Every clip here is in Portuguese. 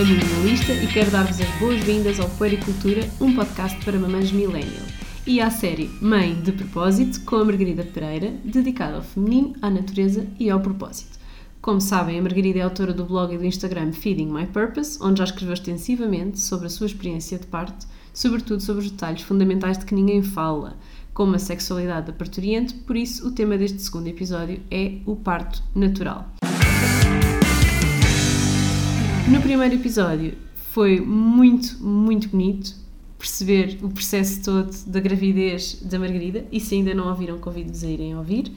a minimalista, e quero dar-vos as boas-vindas ao Puericultura, um podcast para mamães millennial, e à série Mãe de Propósito, com a Margarida Pereira, dedicada ao feminino, à natureza e ao propósito. Como sabem, a Margarida é autora do blog e do Instagram Feeding My Purpose, onde já escreveu extensivamente sobre a sua experiência de parto, sobretudo sobre os detalhes fundamentais de que ninguém fala, como a sexualidade da parturiente, por isso o tema deste segundo episódio é o parto natural. No primeiro episódio foi muito, muito bonito perceber o processo todo da gravidez da Margarida e se ainda não ouviram, convido-vos a irem ouvir.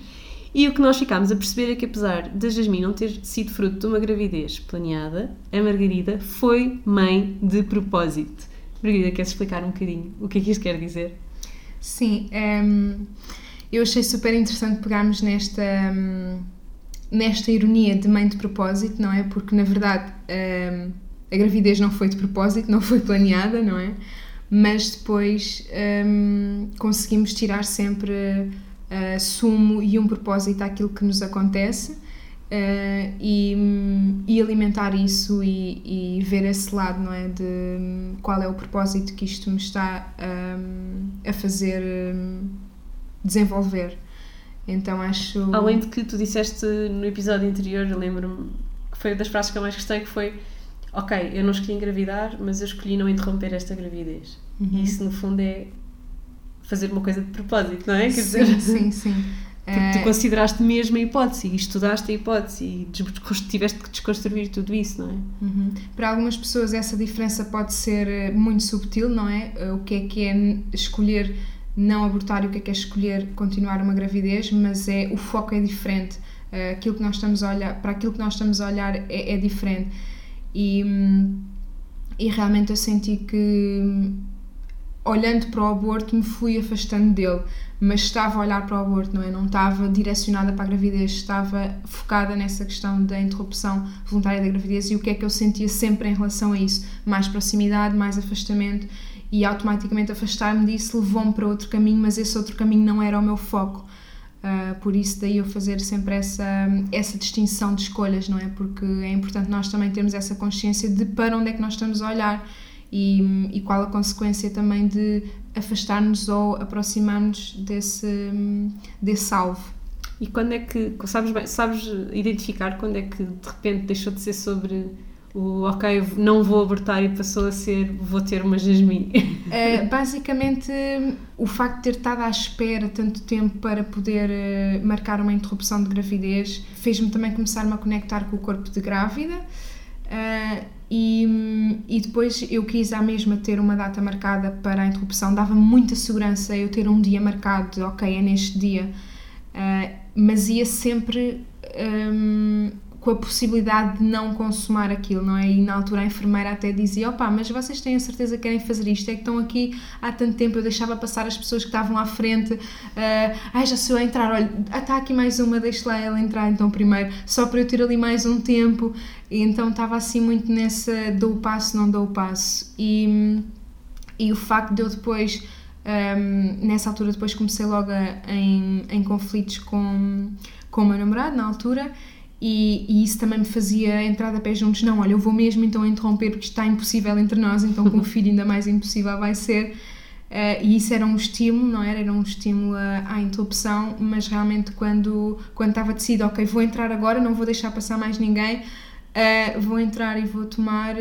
E o que nós ficámos a perceber é que apesar da Jasmine não ter sido fruto de uma gravidez planeada, a Margarida foi mãe de propósito. Margarida, queres explicar um bocadinho o que é que isto quer dizer? Sim, um, ehm, eu achei super interessante pegarmos nesta... Um nesta ironia de mãe de propósito, não é? Porque na verdade um, a gravidez não foi de propósito, não foi planeada, não é? Mas depois um, conseguimos tirar sempre uh, sumo e um propósito àquilo que nos acontece uh, e, e, alimentar isso e, e, ver esse lado, não é? De qual é o propósito que isto me está um, a fazer desenvolver. Então acho. Além de que tu disseste no episódio anterior, eu lembro-me que foi uma das frases que eu mais gostei, que foi ok, eu não escolhi engravidar, mas eu escolhi não interromper esta gravidez. Uhum. E isso no fundo é fazer uma coisa de propósito, não é? Quer sim, dizer, sim, sim. Porque tu eh, consideraste mesmo a hipótese e estudaste a hipótese e tiveste que desconstruir tudo isso, não é? Uhum. Para algumas pessoas essa diferença pode ser eh, muito subtil, não é? Eh, o que é que é escolher não abortar e o que é que é escolher continuar uma gravidez, mas é o foco é diferente. Uh, aquilo que nós estamos a olhar, para aquilo que nós estamos a olhar é, é diferente. E, e realmente eu senti que olhando para o aborto me fui afastando dele, mas estava a olhar para o aborto, não é? Não estava direcionada para a gravidez, estava focada nessa questão da interrupção voluntária da gravidez e o que é que eu sentia sempre em relação a isso? Mais proximidade, mais afastamento e automaticamente afastar-me disso levou-me para outro caminho, mas esse outro caminho não era o meu foco. Uh, por isso daí eu fazer sempre essa, essa distinção de escolhas, não é? Porque é importante nós também termos essa consciência de para onde é que nós estamos a olhar e, e qual a consequência também de afastar-nos ou aproximar-nos desse, desse alvo. E quando é que, sabes, sabes identificar quando é que de repente deixou de ser sobre o ok, não vou abortar e passou a ser vou ter uma Jasmine? Uh, basicamente, o facto de ter estado à espera tanto tempo para poder uh, marcar uma interrupção de gravidez fez-me também começar-me a conectar com o corpo de grávida. Uh, e, e depois eu quis à mesma ter uma data marcada para a interrupção, dava muita segurança eu ter um dia marcado, ok, é neste dia, mas ia sempre um, com a possibilidade de não consumar aquilo, não é? E na altura a enfermeira até dizia: opá, mas vocês têm a certeza que querem fazer isto? É que estão aqui há tanto tempo, eu deixava passar as pessoas que estavam à frente, uh, ai já sou a entrar, olha, está aqui mais uma, deixe lá ela entrar então primeiro, só para eu ter ali mais um tempo. E então estava assim muito nessa dou o passo, não dou o passo. E, e o facto de eu depois. Um, nessa altura depois comecei logo a, em, em conflitos com, com o meu namorado na altura e, e, isso também me fazia entrar a pé juntos. Não, olha, eu vou mesmo então interromper porque está impossível entre nós, então com o filho ainda mais impossível vai ser. Uh, e isso era um estímulo, não era? Era um estímulo à, à interrupção, mas realmente quando, quando estava decidido, ok, vou entrar agora, não vou deixar passar mais ninguém, uh, vou entrar e vou tomar,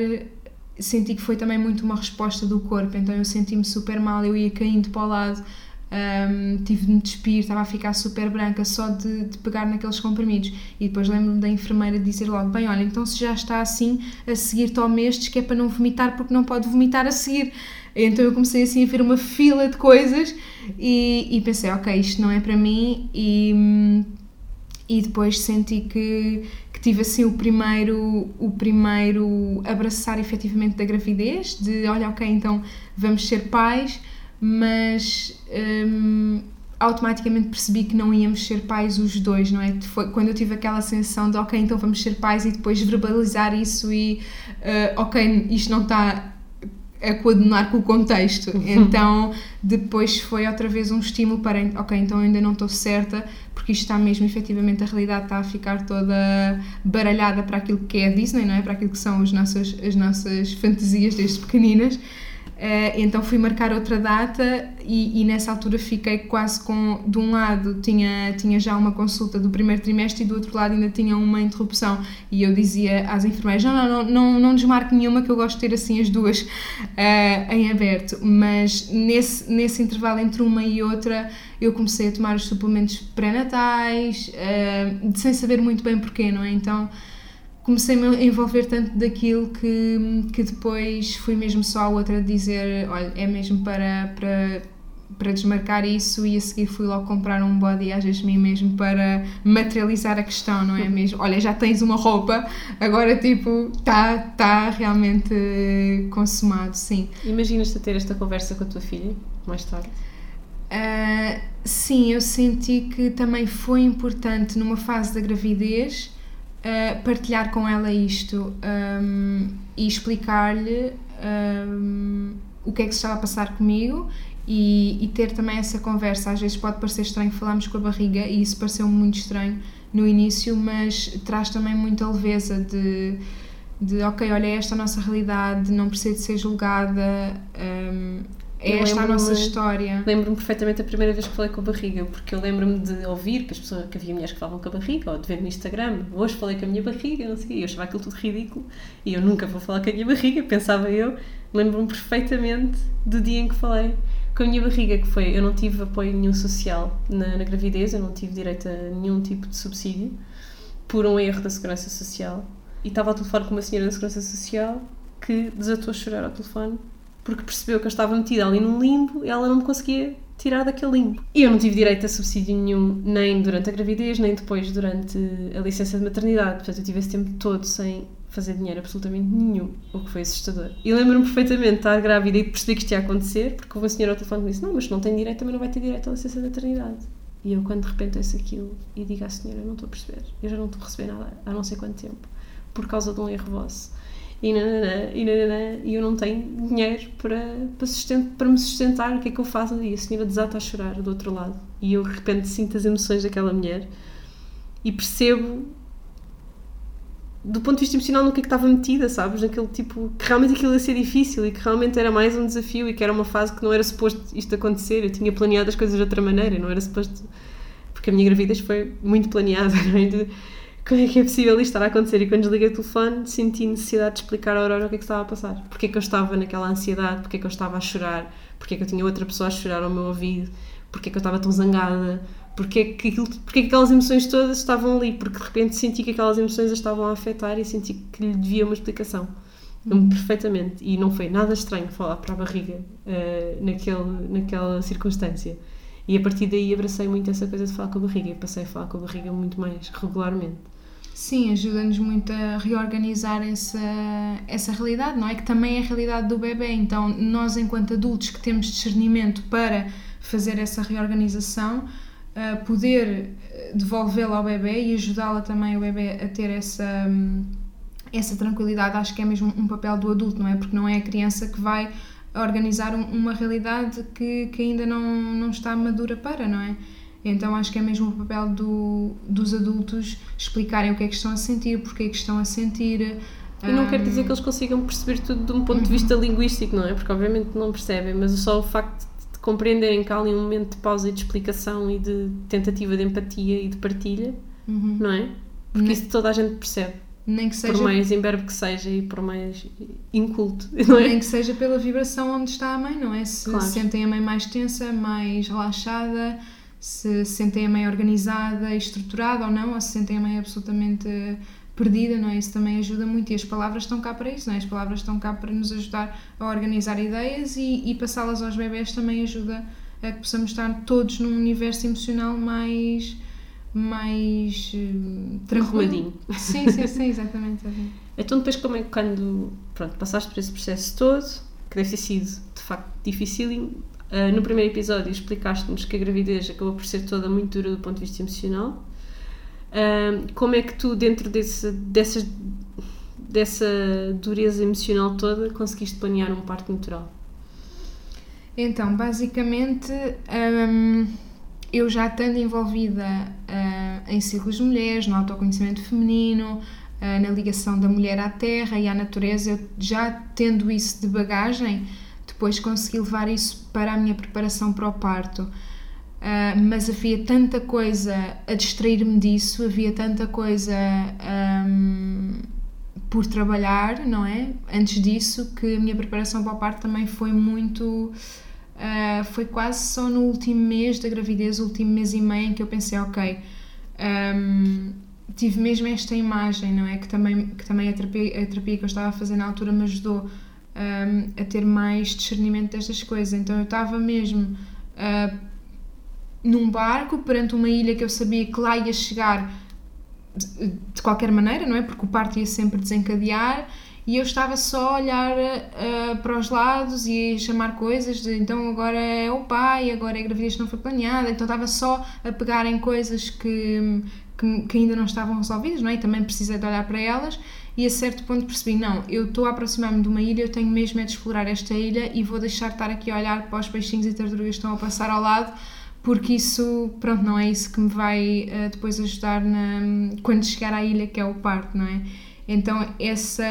senti que foi também muito uma resposta do corpo, então eu senti-me super mal, eu ia caindo para o lado, um, tive de me despir, estava a ficar super branca só de, de pegar naqueles comprimidos. E depois lembro-me da enfermeira dizer logo: Bem, olha, então se já está assim, a seguir tome estes que é para não vomitar, porque não pode vomitar a seguir. Então eu comecei assim a ver uma fila de coisas e, e pensei: Ok, isto não é para mim. E, e depois senti que, que tive assim o primeiro, o primeiro abraçar efetivamente da gravidez, de olha, ok, então vamos ser pais mas um, automaticamente percebi que não íamos ser pais os dois, não é? Foi quando eu tive aquela sensação de ok, então vamos ser pais e depois verbalizar isso e uh, ok, isto não está a coadunar com o contexto. Então, depois foi outra vez um estímulo para, ok, então ainda não estou certa, porque isto está mesmo, efetivamente, a realidade está a ficar toda baralhada para aquilo que é a Disney, não é? Para aquilo que são as nossas, as nossas fantasias desde pequeninas. Uh, então fui marcar outra data e, e, nessa altura fiquei quase com, de um lado tinha, tinha já uma consulta do primeiro trimestre e do outro lado ainda tinha uma interrupção e eu dizia às enfermeiras, não, não, não, não, não desmarque nenhuma que eu gosto de ter assim as duas uh, em aberto, mas nesse, nesse intervalo entre uma e outra eu comecei a tomar os suplementos pré-natais, uh, sem saber muito bem porquê, não é? Então comecei-me a envolver tanto daquilo que, que depois fui mesmo só a outra dizer, olha, é mesmo para, para, para desmarcar isso e a seguir fui logo comprar um body às mim mesmo para materializar a questão, não é mesmo? Olha, já tens uma roupa, agora tipo, está tá realmente consumado, sim. Imaginas-te ter esta conversa com a tua filha mais tarde? Uh, sim, eu senti que também foi importante numa fase da gravidez uh, partilhar com ela isto um, e explicar-lhe um, o que é que se estava a passar comigo e, e, ter também essa conversa. Às vezes pode parecer estranho falarmos com a barriga e isso pareceu muito estranho no início, mas traz também muita leveza de, de ok, olha, esta é a nossa realidade, não precisa de ser julgada. Um, é esta a nossa história. Lembro-me perfeitamente a primeira vez que falei com a barriga, porque eu lembro-me de ouvir que as pessoas que havia mulheres que falavam com a barriga, ou de ver no Instagram, hoje falei com a minha barriga, não sei, eu achava aquilo tudo ridículo, e eu nunca vou falar com a minha barriga, pensava eu. Lembro-me perfeitamente do dia em que falei com a minha barriga, que foi, eu não tive apoio nenhum social na, na gravidez, eu não tive direito a nenhum tipo de subsídio, por um erro da Segurança Social, e estava ao telefone com uma senhora da Segurança Social que desatou a chorar ao telefone porque percebeu que eu estava metida ali num limbo e ela não me conseguia tirar daquele limbo. E eu não tive direito a subsídio nenhum, nem durante a gravidez, nem depois durante a licença de maternidade. Portanto, eu tive esse tempo todo sem fazer dinheiro absolutamente nenhum, o que foi assustador. E lembro-me perfeitamente de estar grávida e de perceber que isto ia acontecer, porque uma senhora ao telefone me disse: Não, mas não tem direito, também não vai ter direito à licença de maternidade. E eu, quando de repente ouço aquilo e digo à senhora: Eu não estou a perceber, eu já não estou a receber nada há não sei quanto tempo, por causa de um erro vosso e nananã, e nananã, e eu não tenho dinheiro para, para, para me sustentar, o que é que eu faço? E a senhora desata a chorar do outro lado. E eu de repente sinto as emoções daquela mulher e percebo do ponto de vista emocional no que é que estava metida, sabes? Naquele tipo, que realmente aquilo ia ser difícil e que realmente era mais um desafio e que era uma fase que não era suposto isto acontecer. Eu tinha planeado as coisas de outra maneira, não era suposto. Porque a minha gravidez foi muito planeada, não é? Como é que é possível isto estar a acontecer? E quando desliguei o telefone, senti necessidade de explicar à Aurora o que é que estava a passar. Porque é que eu estava naquela ansiedade, porque é que eu estava a chorar, porque é que eu tinha outra pessoa a chorar ao meu ouvido, porque é que eu estava tão zangada, porque é que, aquilo, porque é que aquelas emoções todas estavam ali, porque de repente senti que aquelas emoções as estavam a afetar e senti que lhe devia uma explicação. Uhum. Perfeitamente. E não foi nada estranho falar para a barriga uh, naquele, naquela circunstância. E a partir daí abracei muito essa coisa de falar com a barriga e passei a falar com a barriga muito mais regularmente. Sim, ajuda-nos muito a reorganizar essa, essa realidade, não é? Que também é a realidade do bebê. Então, nós, enquanto adultos que temos discernimento para fazer essa reorganização, uh, poder devolvê-la ao bebê e ajudá-la também, o bebê, a ter essa, essa tranquilidade, acho que é mesmo um papel do adulto, não é? Porque não é a criança que vai organizar uma realidade que, que ainda não, não está madura para, não é? Então acho que é mesmo o papel do, dos adultos explicarem o que é que estão a sentir, porque é que estão a sentir. E não um... quer dizer que eles consigam perceber tudo de um ponto de vista linguístico, não é? Porque obviamente não percebem, mas só o facto de compreenderem que há ali um momento de pausa e de explicação e de tentativa de empatia e de partilha, uhum. não é? Porque não. isso toda a gente percebe. Nem que seja... Por mais imberbe que seja e por mais inculto, não é? Nem que seja pela vibração onde está a mãe, não é? Se claro. sentem a mãe mais tensa, mais relaxada, se sentem a mãe organizada e estruturada ou não, ou se sentem a mãe absolutamente perdida, não é? Isso também ajuda muito e as palavras estão cá para isso, não é? As palavras estão cá para nos ajudar a organizar ideias e, e passá-las aos bebés também ajuda a que possamos estar todos num universo emocional mais mais uh, tranquilo. Sim, sim, sim, exatamente, exatamente. Então depois como é que quando pronto, passaste por esse processo todo, que deve ter sido de facto difícil, Uh, no primeiro episódio explicaste-nos que a gravidez acabou por ser toda muito dura do ponto de vista emocional. Uh, como é que tu, dentro desse, dessa dureza emocional toda, conseguiste planear um parto natural? Então, basicamente, hum, eu já estando envolvida uh, em ciclos de mulheres, no autoconhecimento feminino, uh, na ligação da mulher à terra e à natureza, eu já tendo isso de bagagem, depois consegui levar isso para a minha preparação para o parto. Uh, mas havia tanta coisa a distrair-me disso, havia tanta coisa um, por trabalhar, não é? Antes disso, que a minha preparação para o parto também foi muito. Uh, foi quase só no último mês da gravidez, o último mês e meio, em que eu pensei, ok, um, tive mesmo esta imagem, não é? Que também, que também a, terapia, a terapia que eu estava a fazer na altura me ajudou um, a ter mais discernimento destas coisas. Então eu estava mesmo. Uh, num barco perante uma ilha que eu sabia que lá ia chegar de, qualquer maneira, não é? Porque o parto ia sempre desencadear e eu estava só a olhar uh, para os lados e a chamar coisas de então agora é o pai, agora é a gravidez não foi planeada, então estava só a pegar em coisas que, que, que, ainda não estavam resolvidas, não é? E também precisei de olhar para elas e a certo ponto percebi, não, eu estou a aproximar-me de uma ilha, eu tenho mesmo é de explorar esta ilha e vou deixar de estar aqui a olhar para os peixinhos e tartarugas que estão a passar ao lado porque isso, pronto, não é isso que me vai uh, depois ajudar na, quando chegar à ilha que é o parto, não é? Então essa,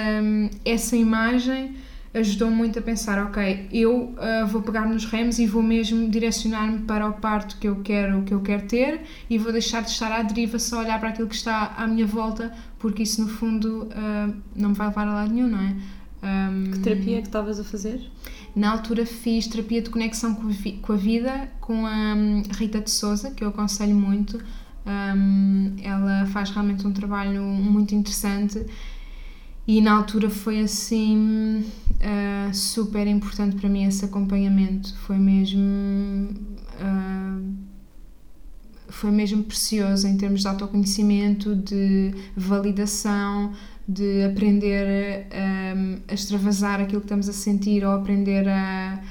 essa imagem ajudou muito a pensar, ok, eu uh, vou pegar nos remos e vou mesmo direcionar-me para o parto que eu quero que eu quero ter e vou deixar de estar à deriva só olhar para aquilo que está à minha volta, porque isso no fundo uh, não me vai levar a lado nenhum, não é? Um, que terapia é que estavas a fazer? Na altura fiz terapia de conexão com a vida com a hum, Rita de Souza, que eu aconselho muito. Um, ela faz realmente um trabalho muito interessante e na altura foi assim uh, super importante para mim esse acompanhamento. Foi mesmo. Uh, foi mesmo precioso em termos de autoconhecimento, de validação, de aprender um, a extravasar aquilo que estamos a sentir ou aprender a,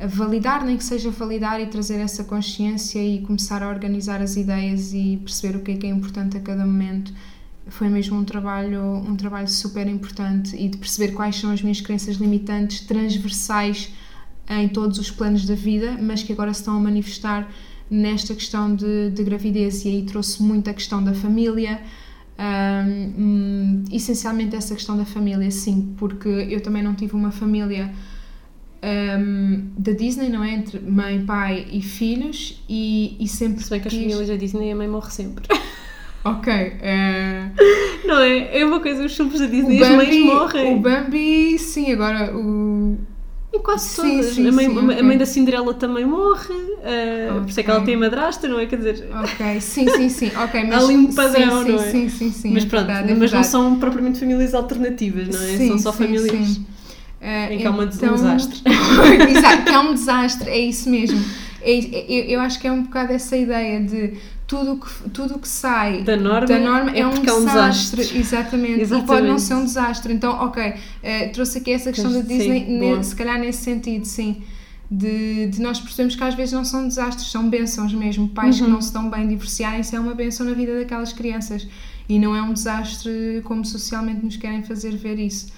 a, validar, nem que seja validar e trazer essa consciência e começar a organizar as ideias e perceber o que é que é importante a cada momento. Foi mesmo um trabalho, um trabalho super importante e de perceber quais são as minhas crenças limitantes transversais em todos os planos da vida, mas que agora se estão a manifestar nesta questão de, de gravidez e aí trouxe muito a questão da família, um, essencialmente essa questão da família, sim, porque eu também não tive uma família um, da Disney, não é? Entre mãe, pai e filhos, e, e sempre. Se bem que as famílias da Disney a mãe morre sempre. Ok. Uh... Não é? É uma coisa, os filmes da Disney, Bambi, as mães morrem. O Bambi, sim, agora o e quase sim, todas. Sim, a, mãe, sim, okay. a mãe da Cinderela também morre, uh, okay. por isso é que ela tem a madrasta, não é? Quer dizer. Ok, sim, sim, sim. Okay, mas, Há ali um padrão, sim, não é? Sim, sim, sim. Mas é pronto, verdade, é mas não são propriamente famílias alternativas, não é? Sim, são só famílias. Uh, em que há uma, então... um desastre. Exato, que é um desastre, é isso mesmo. É, eu, eu acho que é um bocado essa ideia de tudo que, tudo que sai da norma, da norma é, é, um desastre. É um. Exatamente. Exatamente. E pode não ser um desastre. Então, ok, uh, trouxe aqui essa questão da Disney, sim, se calhar nesse sentido, sim. De, de, nós percebemos que às vezes não são desastres, são bênçãos mesmo. Pais uhum. que não se dão bem divorciarem-se é uma bênção na vida daquelas crianças. E não é um desastre como socialmente nos querem fazer ver isso.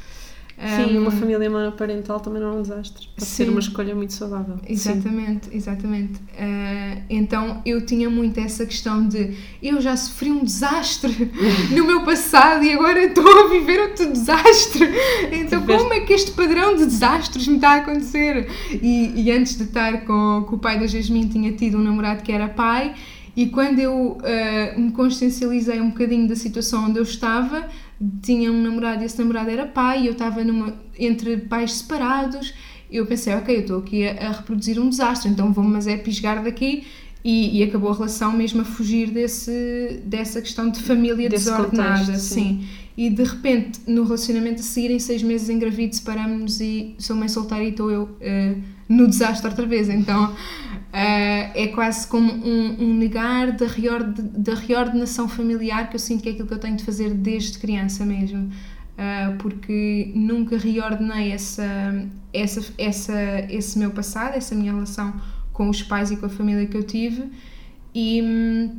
Sim, um, uma família monoparental também não é um desastre. Pode sim, ser uma escolha muito saudável. Exatamente, sim. exatamente. Uh, então eu tinha muito essa questão de eu já sofri um desastre no meu passado e agora estou a viver outro desastre. Então Tiveste... como é que este padrão de desastres me está a acontecer? E, e antes de estar com, com o pai da Jasmine tinha tido um namorado que era pai e quando eu uh, me consciencializei um bocadinho da situação onde eu estava, tinha um namorado e esse namorado era pai, e eu estava numa, entre pais separados. Eu pensei, ok, eu estou aqui a, a, reproduzir um desastre, então vou-me mas é pisgar daqui. E, e, acabou a relação mesmo a fugir desse, dessa questão de família Desse desordenada. Contexto, sim. sim. E de repente, no relacionamento a seguir, em seis meses engravido, separamos-nos e sou mãe solteira e estou eu uh, no desastre outra vez. Então Uh, é quase como um, um negar da, reord, da reordenação familiar que eu sinto que é aquilo que eu tenho de fazer desde criança mesmo. Uh, porque nunca reordenei essa, essa, essa, esse meu passado, essa minha relação com os pais e com a família que eu tive, e,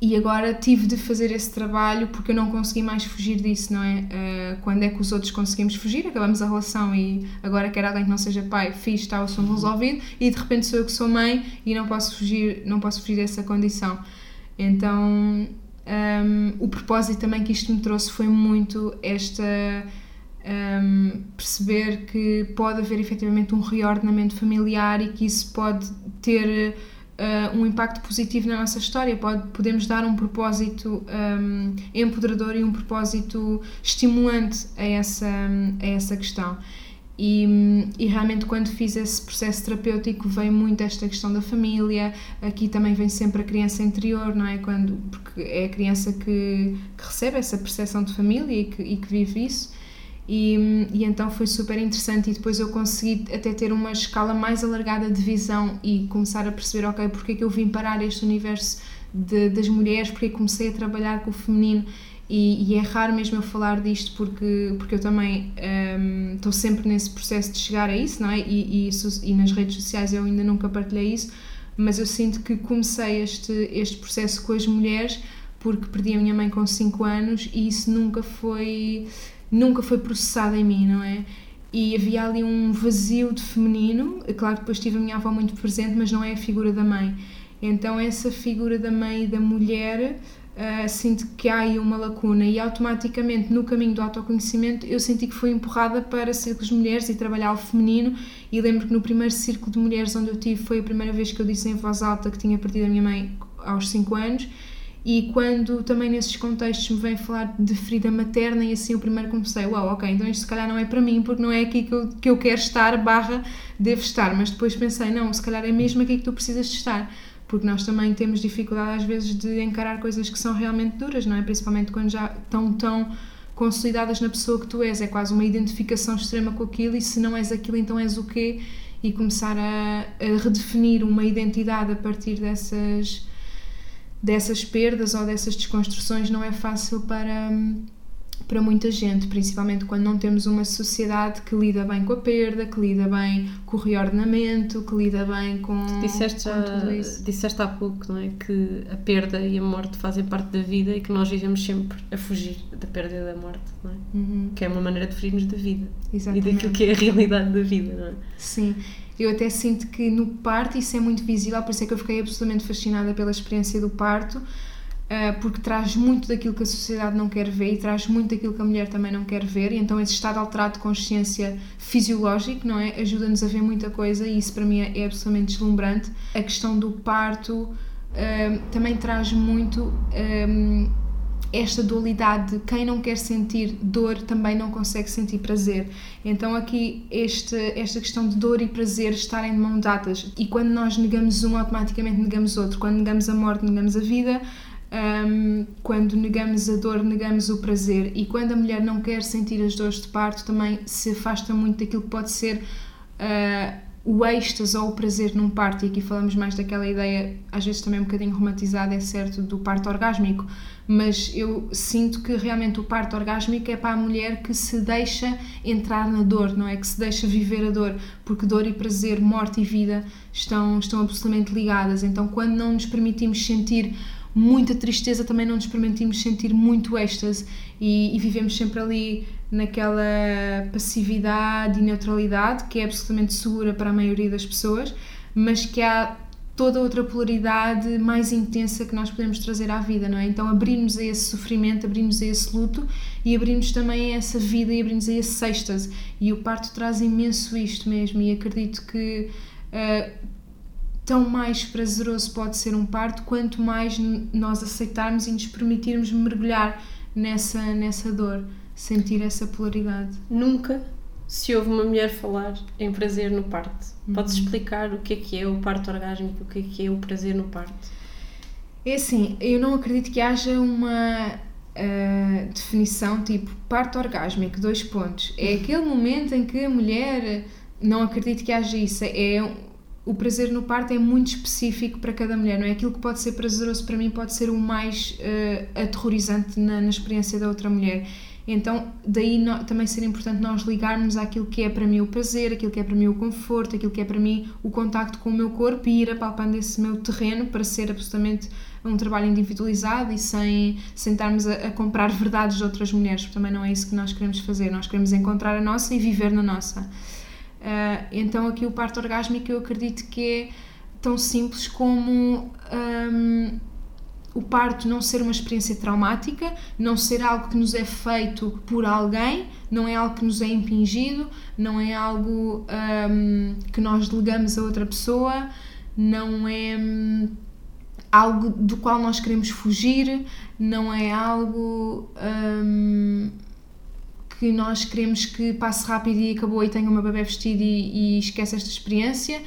e agora tive de fazer esse trabalho porque eu não consegui mais fugir disso, não é? Uh, quando é que os outros conseguimos fugir, acabamos a relação e agora quero alguém que não seja pai, fiz, está o assunto resolvido e de repente sou eu que sou mãe e não posso fugir, não posso fugir dessa condição. Então, um, o propósito também que isto me trouxe foi muito esta um, perceber que pode haver efetivamente um reordenamento familiar e que isso pode ter uh, um impacto positivo na nossa história, pode, podemos dar um propósito um, empoderador e um propósito estimulante a essa, a essa questão. E, e, realmente quando fiz esse processo terapêutico veio muito esta questão da família, aqui também vem sempre a criança interior, não é? Quando, porque é a criança que, que recebe essa percepção de família e que, e que vive isso. E, e, então foi super interessante e depois eu consegui até ter uma escala mais alargada de visão e começar a perceber, ok, porque é que eu vim parar este universo de, das mulheres, porque comecei a trabalhar com o feminino e, e, é raro mesmo eu falar disto porque, porque eu também um, estou sempre nesse processo de chegar a isso, não é? E, e, isso, e nas redes sociais eu ainda nunca partilhei isso, mas eu sinto que comecei este, este processo com as mulheres porque perdi a minha mãe com 5 anos e isso nunca foi nunca foi processado em mim, não é? E havia ali um vazio de feminino, claro depois tive a minha avó muito presente, mas não é a figura da mãe. Então essa figura da mãe e da mulher uh, sinto que há aí uma lacuna e automaticamente no caminho do autoconhecimento eu senti que fui empurrada para círculos de mulheres e trabalhar o feminino e lembro que no primeiro círculo de mulheres onde eu tive foi a primeira vez que eu disse em voz alta que tinha perdido a minha mãe aos 5 anos e quando também nesses contextos me vem falar de ferida materna e assim o primeiro comecei, uau, wow, ok, então isto se calhar não é para mim porque não é aqui que eu, que eu quero estar, barra, devo estar, mas depois pensei, não, se calhar é mesmo aqui que tu precisas de estar, porque nós também temos dificuldade às vezes de encarar coisas que são realmente duras, não é? Principalmente quando já estão tão consolidadas na pessoa que tu és, é quase uma identificação extrema com aquilo e se não és aquilo então és o quê? E começar a, a redefinir uma identidade a partir dessas dessas perdas ou dessas desconstruções não é fácil para, para muita gente, principalmente quando não temos uma sociedade que lida bem com a perda, que lida bem com o reordenamento, que lida bem com, disseste com tudo isso. Disseste há pouco não é? que a perda e a morte fazem parte da vida e que nós vivemos sempre a fugir da perda e da morte, não é? Uhum. que é uma maneira de fugirmos da vida Exatamente. e daquilo que é a realidade da vida. Não é? Sim. Eu até sinto que no parto isso é muito visível, por isso é que eu fiquei absolutamente fascinada pela experiência do parto, eh, porque traz muito daquilo que a sociedade não quer ver e traz muito daquilo que a mulher também não quer ver, e então esse estado alterado de consciência fisiológico, não é? Ajuda-nos a ver muita coisa e isso para mim é, absolutamente deslumbrante. A questão do parto eh, também traz muito. Esta dualidade de quem não quer sentir dor também não consegue sentir prazer. Então aqui este, esta questão de dor e prazer estarem de mão dadas e quando nós negamos um automaticamente negamos outro. Quando negamos a morte negamos a vida. Um, quando negamos a dor, negamos o prazer, e quando a mulher não quer sentir as dores de parto, também se afasta muito daquilo que pode ser uh, o êxtase ou o prazer num parto. E aqui falamos mais daquela ideia, às vezes também um bocadinho romantizada, é certo, do parto orgásmico mas eu sinto que realmente o parto orgásmico é para a mulher que se deixa entrar na dor, não é? Que se deixa viver a dor, porque dor e prazer, morte e vida estão, estão absolutamente ligadas. Então, quando não nos permitimos sentir muita tristeza, também não nos permitimos sentir muito êxtase e, e vivemos sempre ali naquela passividade e neutralidade que é absolutamente segura para a maioria das pessoas, mas que há toda outra polaridade mais intensa que nós podemos trazer à vida, não é? Então abrimos a esse sofrimento, abrimos a esse luto e abrimos também a essa vida e abrimos a esse sextas. E o parto traz imenso isto mesmo e acredito que uh, tão mais prazeroso pode ser um parto quanto mais nós aceitarmos e nos permitirmos mergulhar nessa, nessa dor, sentir essa polaridade. Nunca se houve uma mulher falar em prazer no parto. Uhum. Podes explicar o que é que é o parto orgásmico, o que é que é o prazer no parto? É assim, eu não acredito que haja uma uh, definição tipo parto orgásmico, dois pontos. É uhum. aquele momento em que a mulher, não acredito que haja isso, é o prazer no parto é muito específico para cada mulher, não é? Aquilo que pode ser prazeroso para mim pode ser o mais uh, aterrorizante na, na experiência da outra mulher. Então, daí no, também ser importante nós ligarmos àquilo que é para mim o prazer, aquilo que é para mim o conforto, aquilo que é para mim o contacto com o meu corpo e ir apalpando esse meu terreno para ser absolutamente um trabalho individualizado e sem, estarmos a, a comprar verdades de outras mulheres, porque também não é isso que nós queremos fazer. Nós queremos encontrar a nossa e viver na nossa. Uh, então, aqui o parto orgásmico eu acredito que é tão simples como um, o parto não ser uma experiência traumática, não ser algo que nos é feito por alguém, não é algo que nos é impingido, não é algo um, que nós delegamos a outra pessoa, não é um, algo do qual nós queremos fugir, não é algo hum, que nós queremos que passe rápido e acabou e tenha uma bebê vestida e, e esquece esta experiência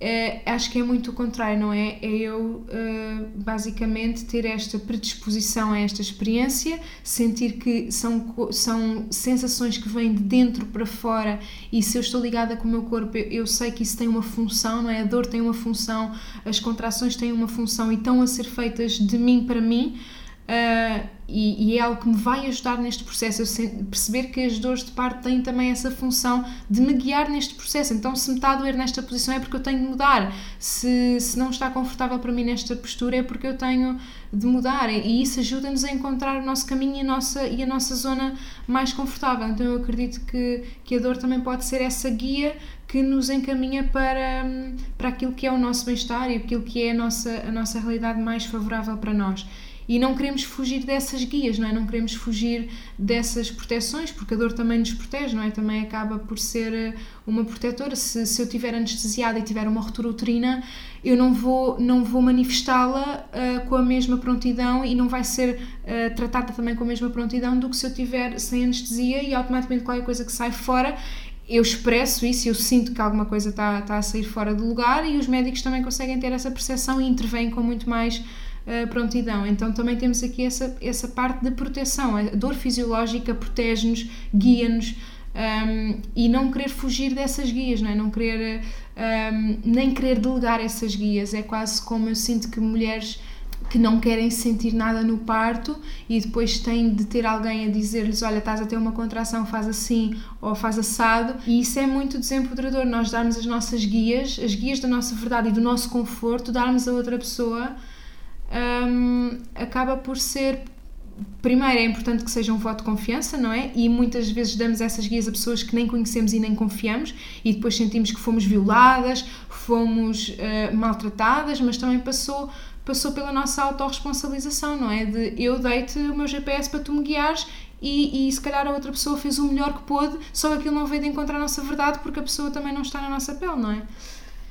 é, acho que é muito o contrário, não é? É eu uh, basicamente ter esta predisposição a esta experiência, sentir que são, são sensações que vêm de dentro para fora e se eu estou ligada com o meu corpo, eu, eu sei que isso tem uma função, não é? A dor tem uma função, as contrações têm uma função e estão a ser feitas de mim para mim. Uh, e, e, é algo que me vai ajudar neste processo. Eu perceber que as dores de parto têm também essa função de me guiar neste processo. Então, se me está a doer nesta posição, é porque eu tenho de mudar. Se, se não está confortável para mim nesta postura, é porque eu tenho de mudar. E isso ajuda-nos a encontrar o nosso caminho e a nossa, e a nossa zona mais confortável. Então, eu acredito que, que a dor também pode ser essa guia que nos encaminha para, para aquilo que é o nosso bem-estar e aquilo que é a nossa, a nossa realidade mais favorável para nós e não queremos fugir dessas guias, não é? Não queremos fugir dessas proteções, porque a dor também nos protege, não é? Também acaba por ser eh, uma protetora. Se, se eu tiver anestesiada e tiver uma ruptura uterina, eu não vou, não vou manifestá-la uh, com a mesma prontidão e não vai ser uh, tratada também com a mesma prontidão do que se eu tiver sem anestesia e automaticamente qualquer coisa que sai fora eu expresso isso, eu sinto que alguma coisa está, está a sair fora do lugar e os médicos também conseguem ter essa percepção e intervêm com muito mais uh, prontidão. Então também temos aqui essa, essa parte de proteção. A dor fisiológica protege-nos, guia-nos. Um, ehm, e não querer fugir dessas guias, não é? Não querer, um, ehm, nem querer delegar essas guias. É quase como eu sinto que mulheres que não querem sentir nada no parto e depois têm de ter alguém a dizer-lhes: Olha, estás a ter uma contração, faz assim ou faz assado. E isso é muito desempoderador. Nós darmos as nossas guias, as guias da nossa verdade e do nosso conforto, darmos a outra pessoa um, acaba por ser primeiro é importante que seja um voto de confiança, não é? E muitas vezes damos essas guias a pessoas que nem conhecemos e nem confiamos e depois sentimos que fomos violadas, fomos uh, maltratadas, mas também passou passou pela nossa autorresponsabilização, não é? De eu dei-te o meu GPS para tu me guiares e, e se calhar a outra pessoa fez o melhor que pôde, só aquilo não veio de encontrar a nossa verdade porque a pessoa também não está na nossa pele, não é?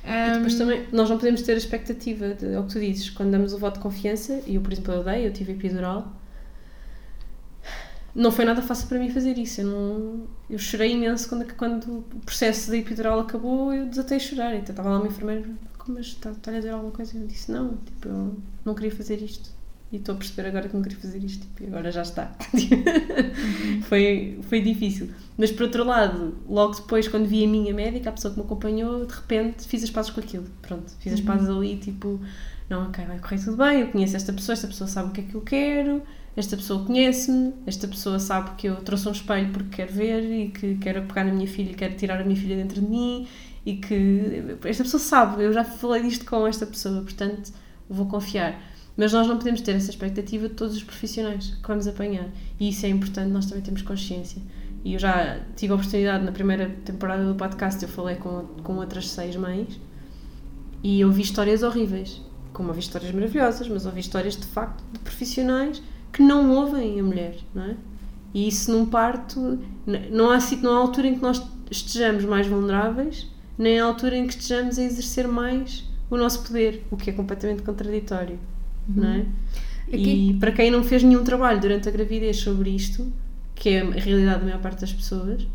E depois também, nós não podemos ter a expectativa, de, é o que tu dizes, quando damos o voto de confiança, e eu, por exemplo, eu dei, eu tive epidural, não foi nada fácil para mim fazer isso. Eu, não, eu chorei imenso quando, quando o processo da epidural acabou, eu desatei a chorar. Então estava lá uma enfermeira, mas está, está a dizer alguma coisa? Eu disse, não, tipo, eu não queria fazer isto e estou a perceber agora que não queria fazer isto tipo, e agora já está. Uhum. foi, foi difícil. Mas por outro lado, logo depois, quando vi a minha médica, a pessoa que me acompanhou, de repente fiz as pazes com aquilo. Pronto, fiz as pazes uhum. ali, tipo, não, ok, vai correr tudo bem, eu conheço esta pessoa, esta pessoa sabe o que é que eu quero, esta pessoa conhece-me, esta pessoa sabe que eu trouxe um espelho porque quer ver e que quero pegar na minha filha e quero tirar a minha filha dentro de mim e que esta pessoa sabe, eu já falei disto com esta pessoa, portanto vou confiar. Mas nós não podemos ter essa expectativa de todos os profissionais que vamos apanhar. E isso é importante, nós também temos consciência. E eu já tive a oportunidade na primeira temporada do podcast, eu falei com, com outras seis mães e eu vi histórias horríveis. Como ouvi histórias maravilhosas, mas ouvi histórias de facto de profissionais que não ouvem a mulher, não é? E isso num parto, não há, não há altura em que nós estejamos mais vulneráveis, nem há altura em que estejamos a exercer mais o nosso poder, o que é completamente contraditório não é? Aqui... E para quem não fez nenhum trabalho durante a gravidez sobre isto, que é a realidade da maior parte das pessoas,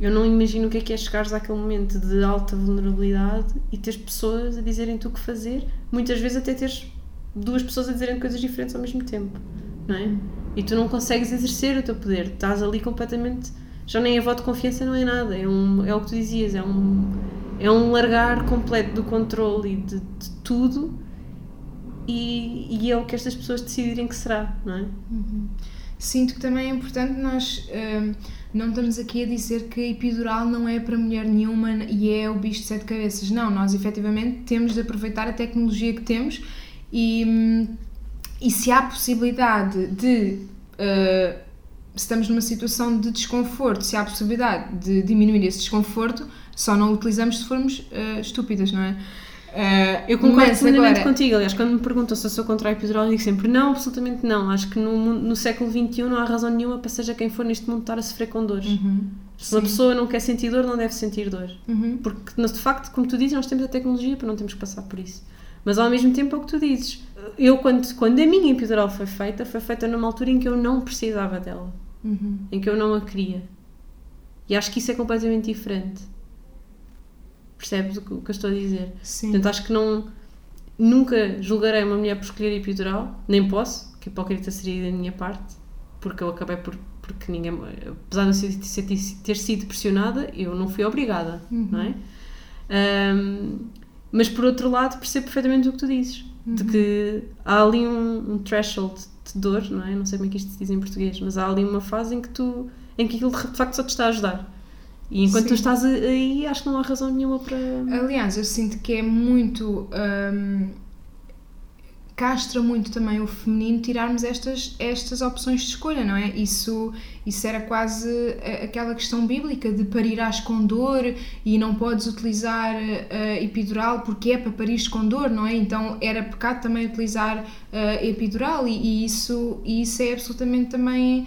eu não imagino o que é que é chegares àquele momento de alta vulnerabilidade e teres pessoas a dizerem-te o que fazer, muitas vezes até teres duas pessoas a dizerem coisas diferentes ao mesmo tempo, não é? E tu não consegues exercer o teu poder, estás ali completamente. Já nem a voto de confiança não é nada, é, um, é o que tu dizias, é um, é um largar completo do controle e de, de tudo e, e é o que estas pessoas decidirem que será, não é? Uhum. sinto que também é importante nós hum, não estamos aqui a dizer que epidural não é para mulher nenhuma e é o bicho de sete cabeças. Não, nós efetivamente temos de aproveitar a tecnologia que temos e, hum, e se há possibilidade de. Uh, se estamos numa situação de desconforto, se há possibilidade de diminuir esse desconforto, só não o utilizamos se formos uh, estúpidas, não é? Uh, eu concordo plenamente agora... contigo. Aliás, quando me perguntam se eu sou contra a epidural, eu digo sempre não, absolutamente não. Acho que no, no século XXI não há razão nenhuma para seja quem for neste mundo estar a sofrer com dores. Uhum. Se Sim. uma pessoa não quer sentir dor, não deve sentir dor. Uhum. Porque, de facto, como tu dizes, nós temos a tecnologia para não termos que passar por isso. Mas ao mesmo tempo é o que tu dizes. Eu, quando, quando a minha epidural foi feita, foi feita numa altura em que eu não precisava dela. Uhum. Em que eu não a queria. E acho que isso é completamente diferente. Percebes o que, o que eu estou a dizer? Sim. Portanto, acho que não. Nunca julgarei uma mulher por escolher epidural, nem posso, que hipócrita seria da minha parte, porque eu acabei por. Porque ninguém. Apesar de eu ter sido pressionada, eu não fui obrigada, uhum. não é? Um, mas por outro lado, percebo perfeitamente o que tu dizes, uhum. de que há ali um, um threshold de dor, não é? Não sei como é que isto se diz em português, mas há ali uma fase em que tu. em que aquilo de facto só te está a ajudar. E enquanto Sim. tu estás aí, acho que não há razão nenhuma para. Aliás, eu sinto que é muito. Um, castra muito também o feminino tirarmos estas, estas opções de escolha, não é? Isso, isso era quase aquela questão bíblica de parirás com dor e não podes utilizar uh, epidural porque é para parir com dor, não é? Então era pecado também utilizar uh, epidural e, e, isso, e isso é absolutamente também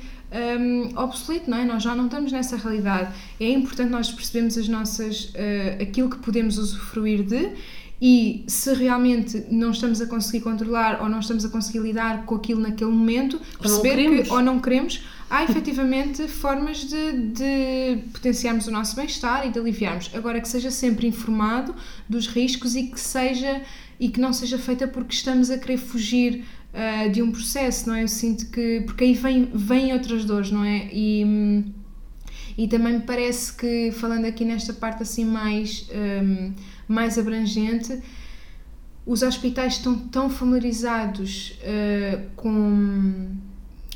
um, obsoleto, não é? Nós já não estamos nessa realidade. É importante nós percebermos as nossas, uh, aquilo que podemos usufruir de e se realmente não estamos a conseguir controlar ou não estamos a conseguir lidar com aquilo naquele momento, perceber ou que ou não queremos, há efetivamente formas de, de potenciarmos o nosso bem-estar e de aliviarmos. Agora que seja sempre informado dos riscos e que seja e que não seja feita porque estamos a querer fugir uh, de um processo, não é? Eu sinto que. Porque aí vem, vem outras dores, não é? E, e também me parece que, falando aqui nesta parte assim mais, um, ehm, mais abrangente, os hospitais estão tão familiarizados uh, com,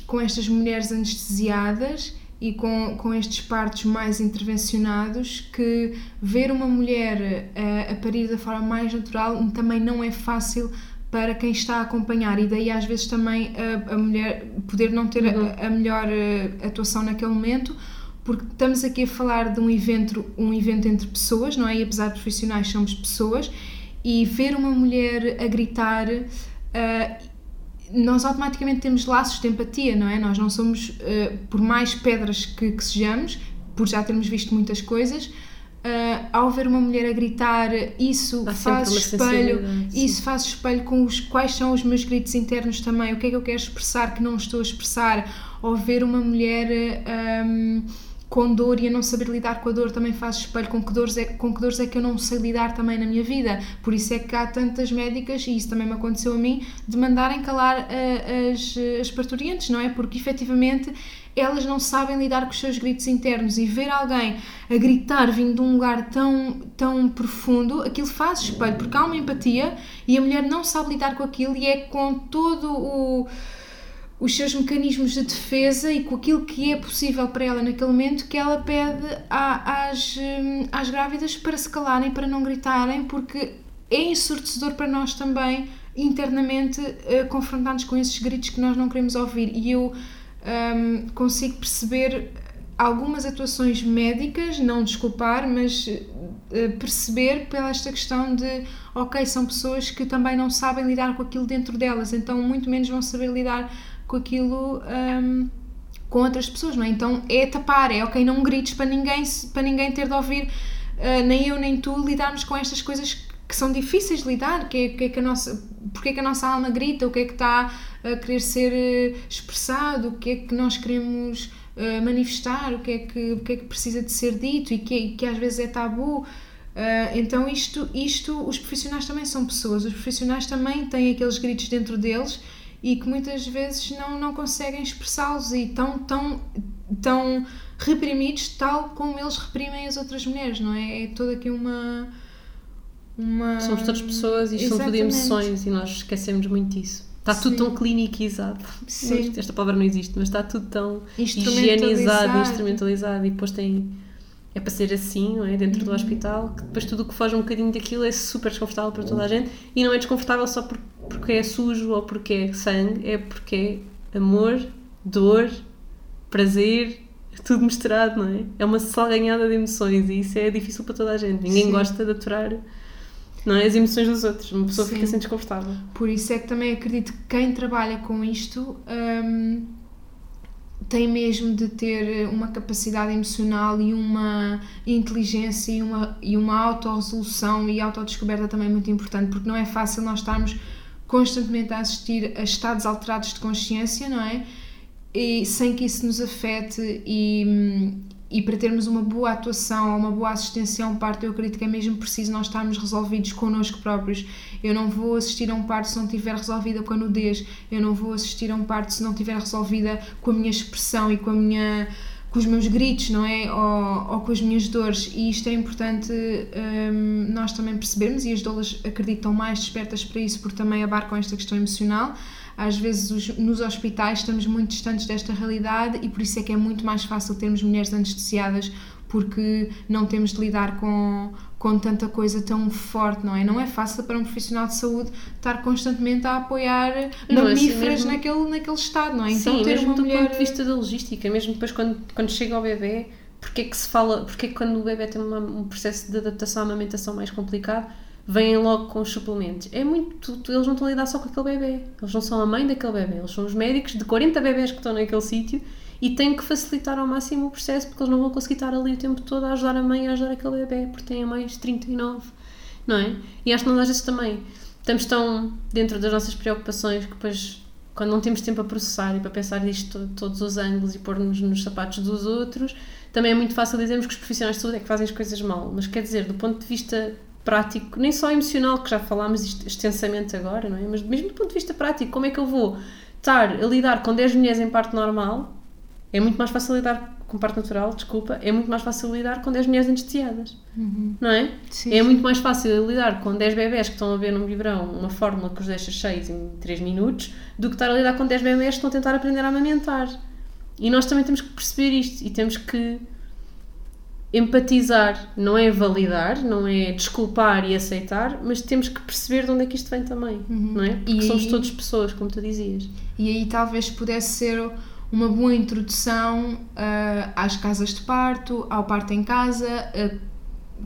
com estas mulheres anestesiadas e com, com estes partos mais intervencionados que ver uma mulher uh, a parir da forma mais natural também não é fácil para quem está a acompanhar. E daí às vezes também a, a mulher poder não ter uhum. a, a, melhor uh, atuação naquele momento porque estamos aqui a falar de um evento um evento entre pessoas não é? E apesar de profissionais somos pessoas. E ver uma mulher a gritar uh, nós automaticamente temos laços de empatia não é? Nós não somos uh, por mais pedras que, que sejamos por já termos visto muitas coisas Uh, ao ver uma mulher a gritar, isso Há faz espelho, isso faz espelho com os quais são os meus gritos internos também, o que é que eu quero expressar que não estou a expressar, ou ver uma mulher um, com dor e a não saber lidar com a dor também faz espelho com que, dores é, com que dores é que eu não sei lidar também na minha vida. Por isso é que há tantas médicas, e isso também me aconteceu a mim, de mandarem calar uh, as, as parturientes, não é? Porque efetivamente elas não sabem lidar com os seus gritos internos e ver alguém a gritar vindo de um lugar tão, tão profundo, aquilo faz espelho, porque há uma empatia e a mulher não sabe lidar com aquilo e é com todo o os seus mecanismos de defesa e com aquilo que é possível para ela naquele momento que ela pede às, hum, às grávidas para se calarem, para não gritarem, porque é ensurdecedor para nós também internamente uh, confrontar-nos com esses gritos que nós não queremos ouvir. E eu um, consigo perceber algumas atuações médicas, não desculpar, mas uh, perceber pela esta questão de, ok, são pessoas que também não sabem lidar com aquilo dentro delas, então muito menos vão saber lidar com aquilo um, com outras pessoas, não é? Então é tapar, é ok, não grites para ninguém, para ninguém ter de ouvir, uh, nem eu nem tu, lidarmos com estas coisas que são difíceis de lidar, que é, que é que a nossa, porque é que a nossa alma grita, o que é que está a querer ser eh, expressado, o que é que nós queremos uh, manifestar, o que, é que, o que é que precisa de ser dito e que, que às vezes é tabu. Então isto, isto, os profissionais também são pessoas, os profissionais também têm aqueles gritos dentro deles e que muitas vezes não, não conseguem expressá-los e estão tão, tão reprimidos tal como eles reprimem as outras mulheres, não é? É toda aqui uma uma... Somos todas pessoas e Exatamente. são tudo emoções e nós esquecemos muito disso. Está tudo Sim. tão clinicizado. Sim. Esta palavra não existe, mas está tudo tão higienizado, instrumentalizado e depois tem. É para ser assim, não é? Dentro Uhum. do hospital, que depois tudo o que foge um bocadinho daquilo é super desconfortável para toda a gente e não é desconfortável só por- porque é sujo ou porque é sangue, é porque é amor, dor, prazer, tudo misturado, não é? É uma salganhada de emoções e isso é difícil para toda a gente. Ninguém Sim. gosta de aturar não é? as emoções dos outros. Uma pessoa Sim. fica sempre desconfortável. Por isso é que também acredito que quem trabalha com isto hum, tem mesmo de ter uma capacidade emocional e uma inteligência e uma, e uma autorresolução e autodescoberta também muito importante, porque não é fácil nós estarmos constantemente a assistir a estados alterados de consciência, não é? E sem que isso nos afete e, hum, e para termos uma boa atuação, uma boa assistência a um parto, eu acredito que é mesmo preciso nós estarmos resolvidos connosco próprios. Eu não vou assistir a um parto se não estiver resolvida com a nudez, eu não vou assistir a um parto se não estiver resolvida com a minha expressão e com a minha com os meus gritos, não é? Ou, ou com as minhas dores. E isto é importante hum, nós também percebermos, e as doulas acreditam mais despertas para isso, porque também abarcam esta questão emocional. Às vezes os- nos hospitais estamos muito distantes desta realidade e por isso é que é muito mais fácil termos mulheres anestesiadas porque não temos de lidar com, com tanta coisa tão forte, não é? Não é fácil para um profissional de saúde estar constantemente a apoiar Não, é assim mamíferas mesmo. naquele, naquele estado, não é? Então Sim, ter mesmo uma do mulher... ponto de vista da logística, mesmo depois quando, quando chega ao bebê, porque é que se fala, porque é que quando o bebê tem uma- um processo de adaptação à amamentação mais complicado, vêm logo com os suplementos. É muito, eles não estão a lidar só com aquele bebê, eles não são a mãe daquele bebê, eles são os médicos de 40 bebés que estão naquele sítio e têm que facilitar ao máximo o processo porque eles não vão conseguir estar ali o tempo todo a ajudar a mãe a ajudar aquele bebê porque têm mais 39, não é? E acho que nós às vezes também estamos tão dentro das nossas preocupações que depois quando não temos tempo a processar e para pensar isto de todos os ângulos e pôr-nos nos sapatos dos outros, também é muito fácil dizermos que os profissionais de saúde é que fazem as coisas mal. Mas quer dizer, do ponto de vista prático, nem só emocional, que já falámos extensamente agora, não é? Mas mesmo do ponto de vista prático, como é que eu vou estar a lidar com 10 mulheres em parto normal? É muito mais fácil lidar com parto natural, desculpa, é muito mais fácil lidar com 10 mulheres anestesiadas, não é? Sim, é sim. muito mais fácil lidar com 10 bebés que estão a ver num biberão uma fórmula que os deixa cheios em 3 minutos do que estar a lidar com 10 bebés que estão a tentar aprender a amamentar. E nós também temos que perceber isto e temos que empatizar, não é validar, não é desculpar e aceitar, mas temos que perceber de onde é que isto vem também, não é? Porque E somos aí- todos pessoas, como tu dizias. E aí talvez pudesse ser uma boa introdução ah, às casas de parto, ao parto em casa, a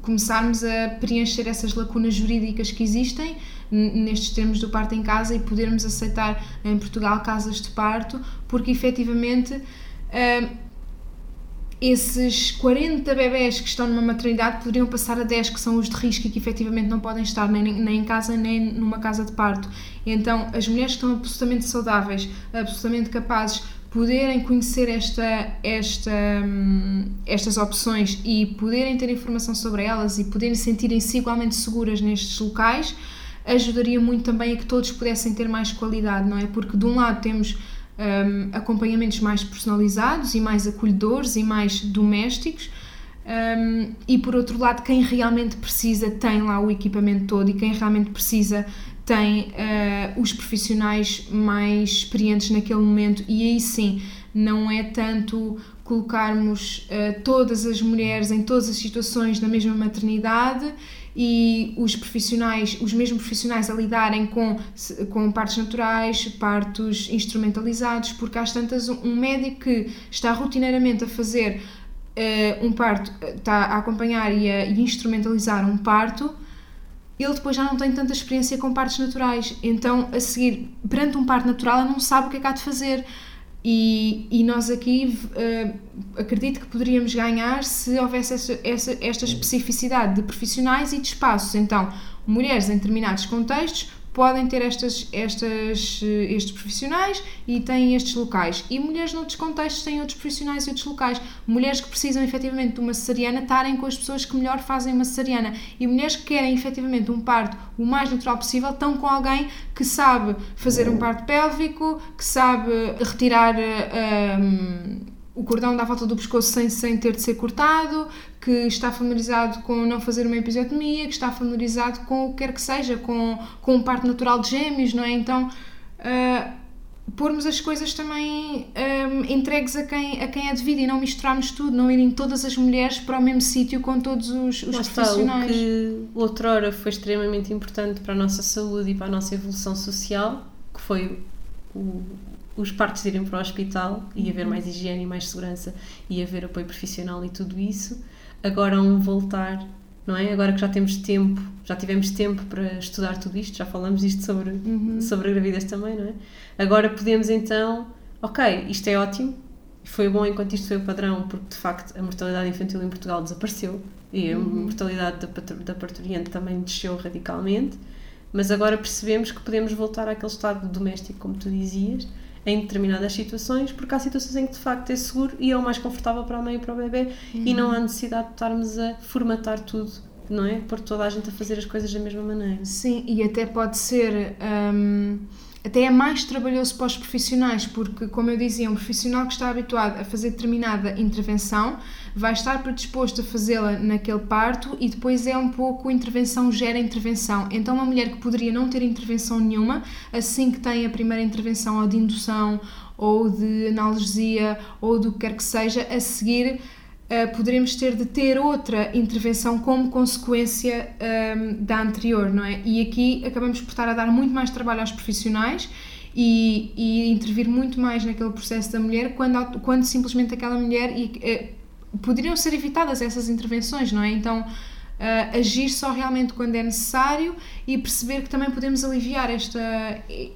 começarmos a preencher essas lacunas jurídicas que existem nestes termos do parto em casa e podermos aceitar em Portugal casas de parto, porque efetivamente ah, esses 40 bebés que estão numa maternidade poderiam passar a 10 que são os de risco e que efetivamente não podem estar nem, nem em casa nem numa casa de parto. Então, as mulheres que estão absolutamente saudáveis, absolutamente capazes, poderem conhecer esta, esta, hum, estas opções e poderem ter informação sobre elas e poderem sentirem-se igualmente seguras nestes locais, ajudaria muito também a que todos pudessem ter mais qualidade, não é? Porque de um lado temos hum, acompanhamentos mais personalizados e mais acolhedores e mais domésticos. hum, e por outro lado, quem realmente precisa tem lá o equipamento todo e quem realmente precisa tem eh, os profissionais mais experientes naquele momento, e aí sim não é tanto colocarmos eh, todas as mulheres em todas as situações na mesma maternidade e os profissionais, os mesmos profissionais a lidarem com, com partos naturais, partos instrumentalizados, porque às tantas um- médico que está rotineiramente a fazer eh, um parto, eh, está a acompanhar e a e instrumentalizar um parto, ele depois já não tem tanta experiência com partos naturais. Então, a seguir, perante um parto natural, ele não sabe o que é que há de fazer. E, e nós aqui eh, acredito que poderíamos ganhar se houvesse essa, essa- esta especificidade de profissionais e de espaços. Então, mulheres em determinados contextos podem ter estas, estas, eh, estes profissionais e têm estes locais. E mulheres noutros contextos têm outros profissionais e outros locais. Mulheres que precisam efetivamente de uma cesariana estarem com as pessoas que melhor fazem uma cesariana. E mulheres que querem efetivamente um parto o mais natural possível estão com alguém que sabe fazer um parto pélvico, que sabe retirar. eh, um, o cordão da volta do pescoço sem, sem ter de ser cortado, que está familiarizado com não fazer uma episiotomia, que está familiarizado com o que quer que seja, com, com um parto natural de gêmeos, não é? Então, uh, pormos as coisas também um, entregues a quem, a quem é devido e não misturarmos tudo, não irem todas as mulheres para o mesmo sítio com todos os, os Lá profissionais. Está, o que outrora foi extremamente importante para a nossa saúde e para a nossa evolução social, que foi o, os partos irem para o hospital e haver mais higiene e mais segurança e haver apoio profissional e tudo isso, agora um voltar não é? Agora que já temos tempo, já tivemos tempo para estudar tudo isto, já falamos isto sobre, Uhum. sobre a gravidez também, não é? Agora podemos então, ok, isto é ótimo, foi bom enquanto isto foi o padrão, porque de facto a mortalidade infantil em Portugal desapareceu e a mortalidade da, da parturiente também desceu radicalmente, mas agora percebemos que podemos voltar àquele estado doméstico, como tu dizias, em determinadas situações, porque há situações em que de facto é seguro e é o mais confortável para a mãe e para o bebê e não há necessidade de estarmos a formatar tudo, não é? Por toda a gente a fazer as coisas da mesma maneira. Sim, e até pode ser. hum, até é mais trabalhoso para os profissionais, porque, como eu dizia, um profissional que está habituado a fazer determinada intervenção vai estar predisposto a fazê-la naquele parto e depois é um pouco intervenção gera intervenção. Então, uma mulher que poderia não ter intervenção nenhuma, assim que tem a primeira intervenção ou de indução ou de analgesia ou do que quer que seja, a seguir poderemos ter de ter outra intervenção como consequência um, da anterior, não é? E aqui acabamos por estar a dar muito mais trabalho aos profissionais e, e intervir muito mais naquele processo da mulher quando, quando simplesmente aquela mulher. E, uh, poderiam ser evitadas essas intervenções, não é? Então. Uh, agir só realmente quando é necessário e perceber que também podemos aliviar esta,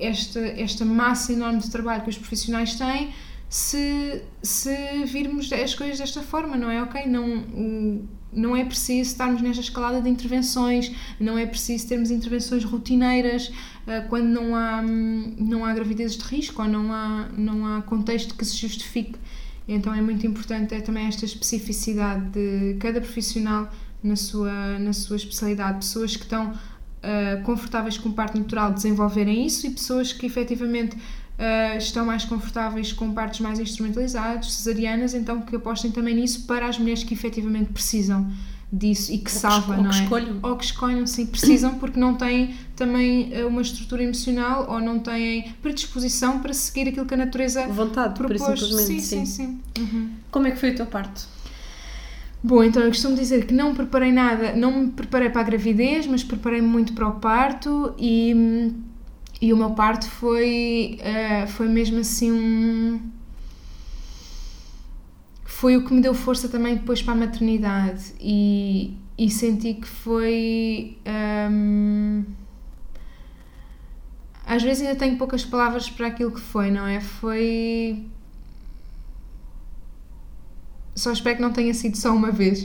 esta, esta massa enorme de trabalho que os profissionais têm se, se virmos as coisas desta forma, não é? Ok, não, não é preciso estarmos nesta escalada de intervenções, não é preciso termos intervenções rotineiras uh, quando não há, não há gravidezes de risco ou não há, não há contexto que se justifique. Então é muito importante é também esta especificidade de cada profissional na sua, na sua especialidade, pessoas que estão uh, confortáveis com o parto natural desenvolverem isso e pessoas que efetivamente Uh, estão mais confortáveis com partos mais instrumentalizados, cesarianas, então que apostem também nisso para as mulheres que efetivamente precisam disso e que salva, ou não que é? escolham. Ou que escolham, sim, precisam porque não têm também uh, uma estrutura emocional ou não têm predisposição para seguir aquilo que a natureza Vontade, por propôs. simplesmente, sim, sim, sim. Uhum. Como é que foi o teu parto? Bom, então eu costumo dizer que não preparei nada, não me preparei para a gravidez, mas preparei-me muito para o parto e hum, e o meu parto foi, uh, foi mesmo assim um. Foi o que me deu força também depois para a maternidade e, e senti que foi. Um, às vezes ainda tenho poucas palavras para aquilo que foi, não é? Foi. Só espero que não tenha sido só uma vez.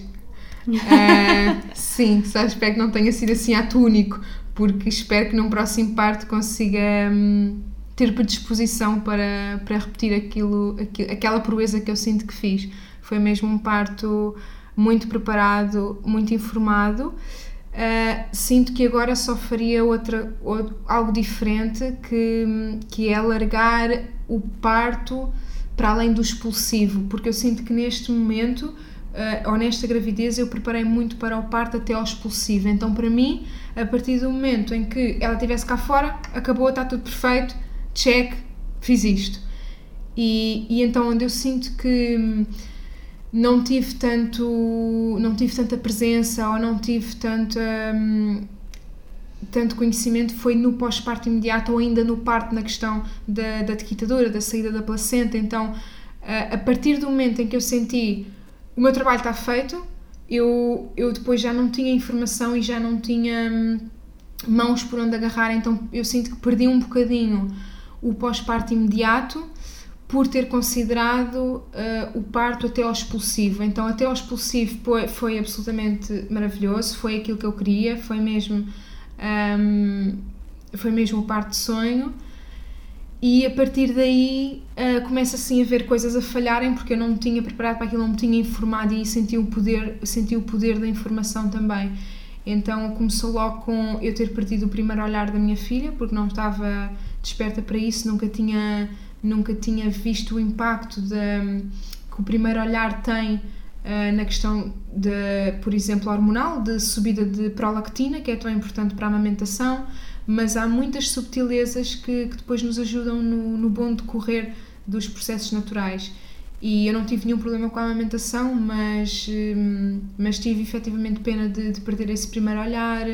Uh, sim, só espero que não tenha sido assim ato único, porque espero que num próximo parto consiga hum, ter predisposição para, para repetir aquilo, aquilo, aquela proeza que eu sinto que fiz. Foi mesmo um parto muito preparado, muito informado. Uh, sinto que agora só faria outra, algo diferente, que, que é alargar o parto para além do expulsivo, porque eu sinto que neste momento, uh, ou nesta gravidez, eu preparei muito para o parto até ao expulsivo. Então, para mim, a partir do momento em que ela estivesse cá fora, acabou, está tudo perfeito, check, fiz isto. E, e então, onde eu sinto que hum, não tive tanto não tive tanta presença ou não tive tanto hum, tanto conhecimento foi no pós-parto imediato ou ainda no parto na questão da, da dequitadura, da saída da placenta então a partir do momento em que eu senti o meu trabalho está feito eu, eu depois já não tinha informação e já não tinha hum, mãos por onde agarrar então eu sinto que perdi um bocadinho o pós-parto imediato por ter considerado uh, o parto até ao expulsivo. Então, até ao expulsivo foi, foi, absolutamente maravilhoso, foi aquilo que eu queria, foi mesmo, um, foi mesmo o parto de sonho. E a partir daí uh, começa assim a ver coisas a falharem porque eu não me tinha preparado para aquilo, não me tinha informado e senti o poder, senti o poder da informação também. Então começou logo com eu ter perdido o primeiro olhar da minha filha porque não estava desperta para isso, nunca tinha nunca tinha visto o impacto de, que o primeiro olhar tem uh, na questão de, por exemplo, hormonal, de subida de prolactina, que é tão importante para a amamentação, mas há muitas subtilezas que, que depois nos ajudam no, no bom decorrer dos processos naturais. E eu não tive nenhum problema com a amamentação, mas, hum, mas tive efetivamente pena de, de perder esse primeiro olhar,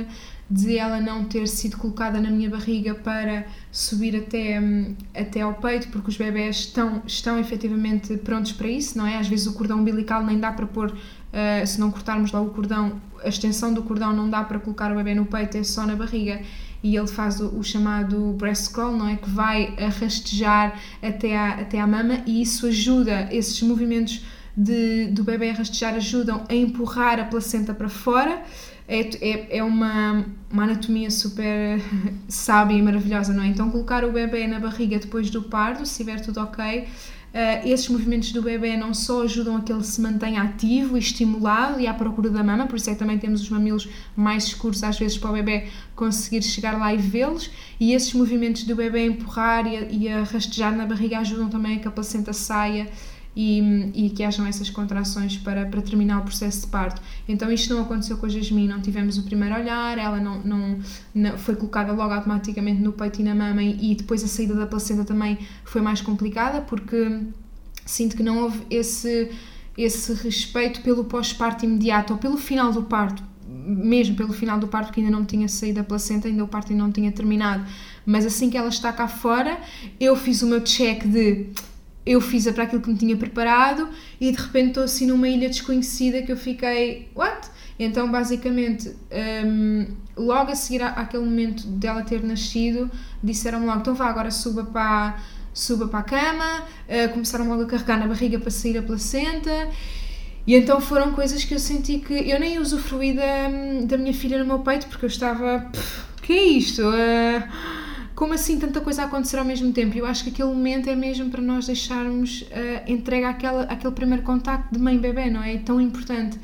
de ela não ter sido colocada na minha barriga para subir até, hum, até ao peito, porque os bebés estão, estão efetivamente prontos para isso, não é? Às vezes o cordão umbilical nem dá para pôr, uh, se não cortarmos lá o cordão, a extensão do cordão não dá para colocar o bebê no peito, é só na barriga e ele faz o, o, chamado breast crawl, não é? Que vai rastejar até à, até à mama e isso ajuda, esses movimentos de, do bebê a rastejar ajudam a empurrar a placenta para fora. É, é, é uma, uma anatomia super sábia e maravilhosa, não é? Então, colocar o bebê na barriga depois do parto, se estiver tudo ok, Uh, esses movimentos do bebê não só ajudam a que ele se mantenha ativo e estimulado e à procura da mama, por isso é que também temos os mamilos mais escuros às vezes para o bebê conseguir chegar lá e vê-los, e esses movimentos do bebê empurrar e a, e a rastejar na barriga ajudam também a que a placenta saia e, e que hajam essas contrações para, para terminar o processo de parto. Então isto não aconteceu com a Jasmine, não tivemos o primeiro olhar, ela não, não, não foi colocada logo automaticamente no peito e na mama e, e depois a saída da placenta também foi mais complicada porque sinto que não houve esse, esse respeito pelo pós-parto imediato ou pelo final do parto, mesmo pelo final do parto que ainda não tinha saído a placenta, ainda o parto ainda não tinha terminado, mas assim que ela está cá fora, eu fiz o meu check de eu fiz para aquilo que me tinha preparado e de repente estou assim numa ilha desconhecida que eu fiquei, what? Então, basicamente, um, logo a seguir àquele momento dela ter nascido, disseram logo: então vá, agora suba para, suba para a cama. Uh, começaram logo a carregar na barriga para sair a placenta. E então foram coisas que eu senti que eu nem usufruí da, da minha filha no meu peito porque eu estava. O que é isto? Uh, como assim tanta coisa a acontecer ao mesmo tempo? Eu acho que aquele momento é mesmo para nós deixarmos uh, entregue àquele primeiro contacto de mãe-bebê, não é? É tão importante.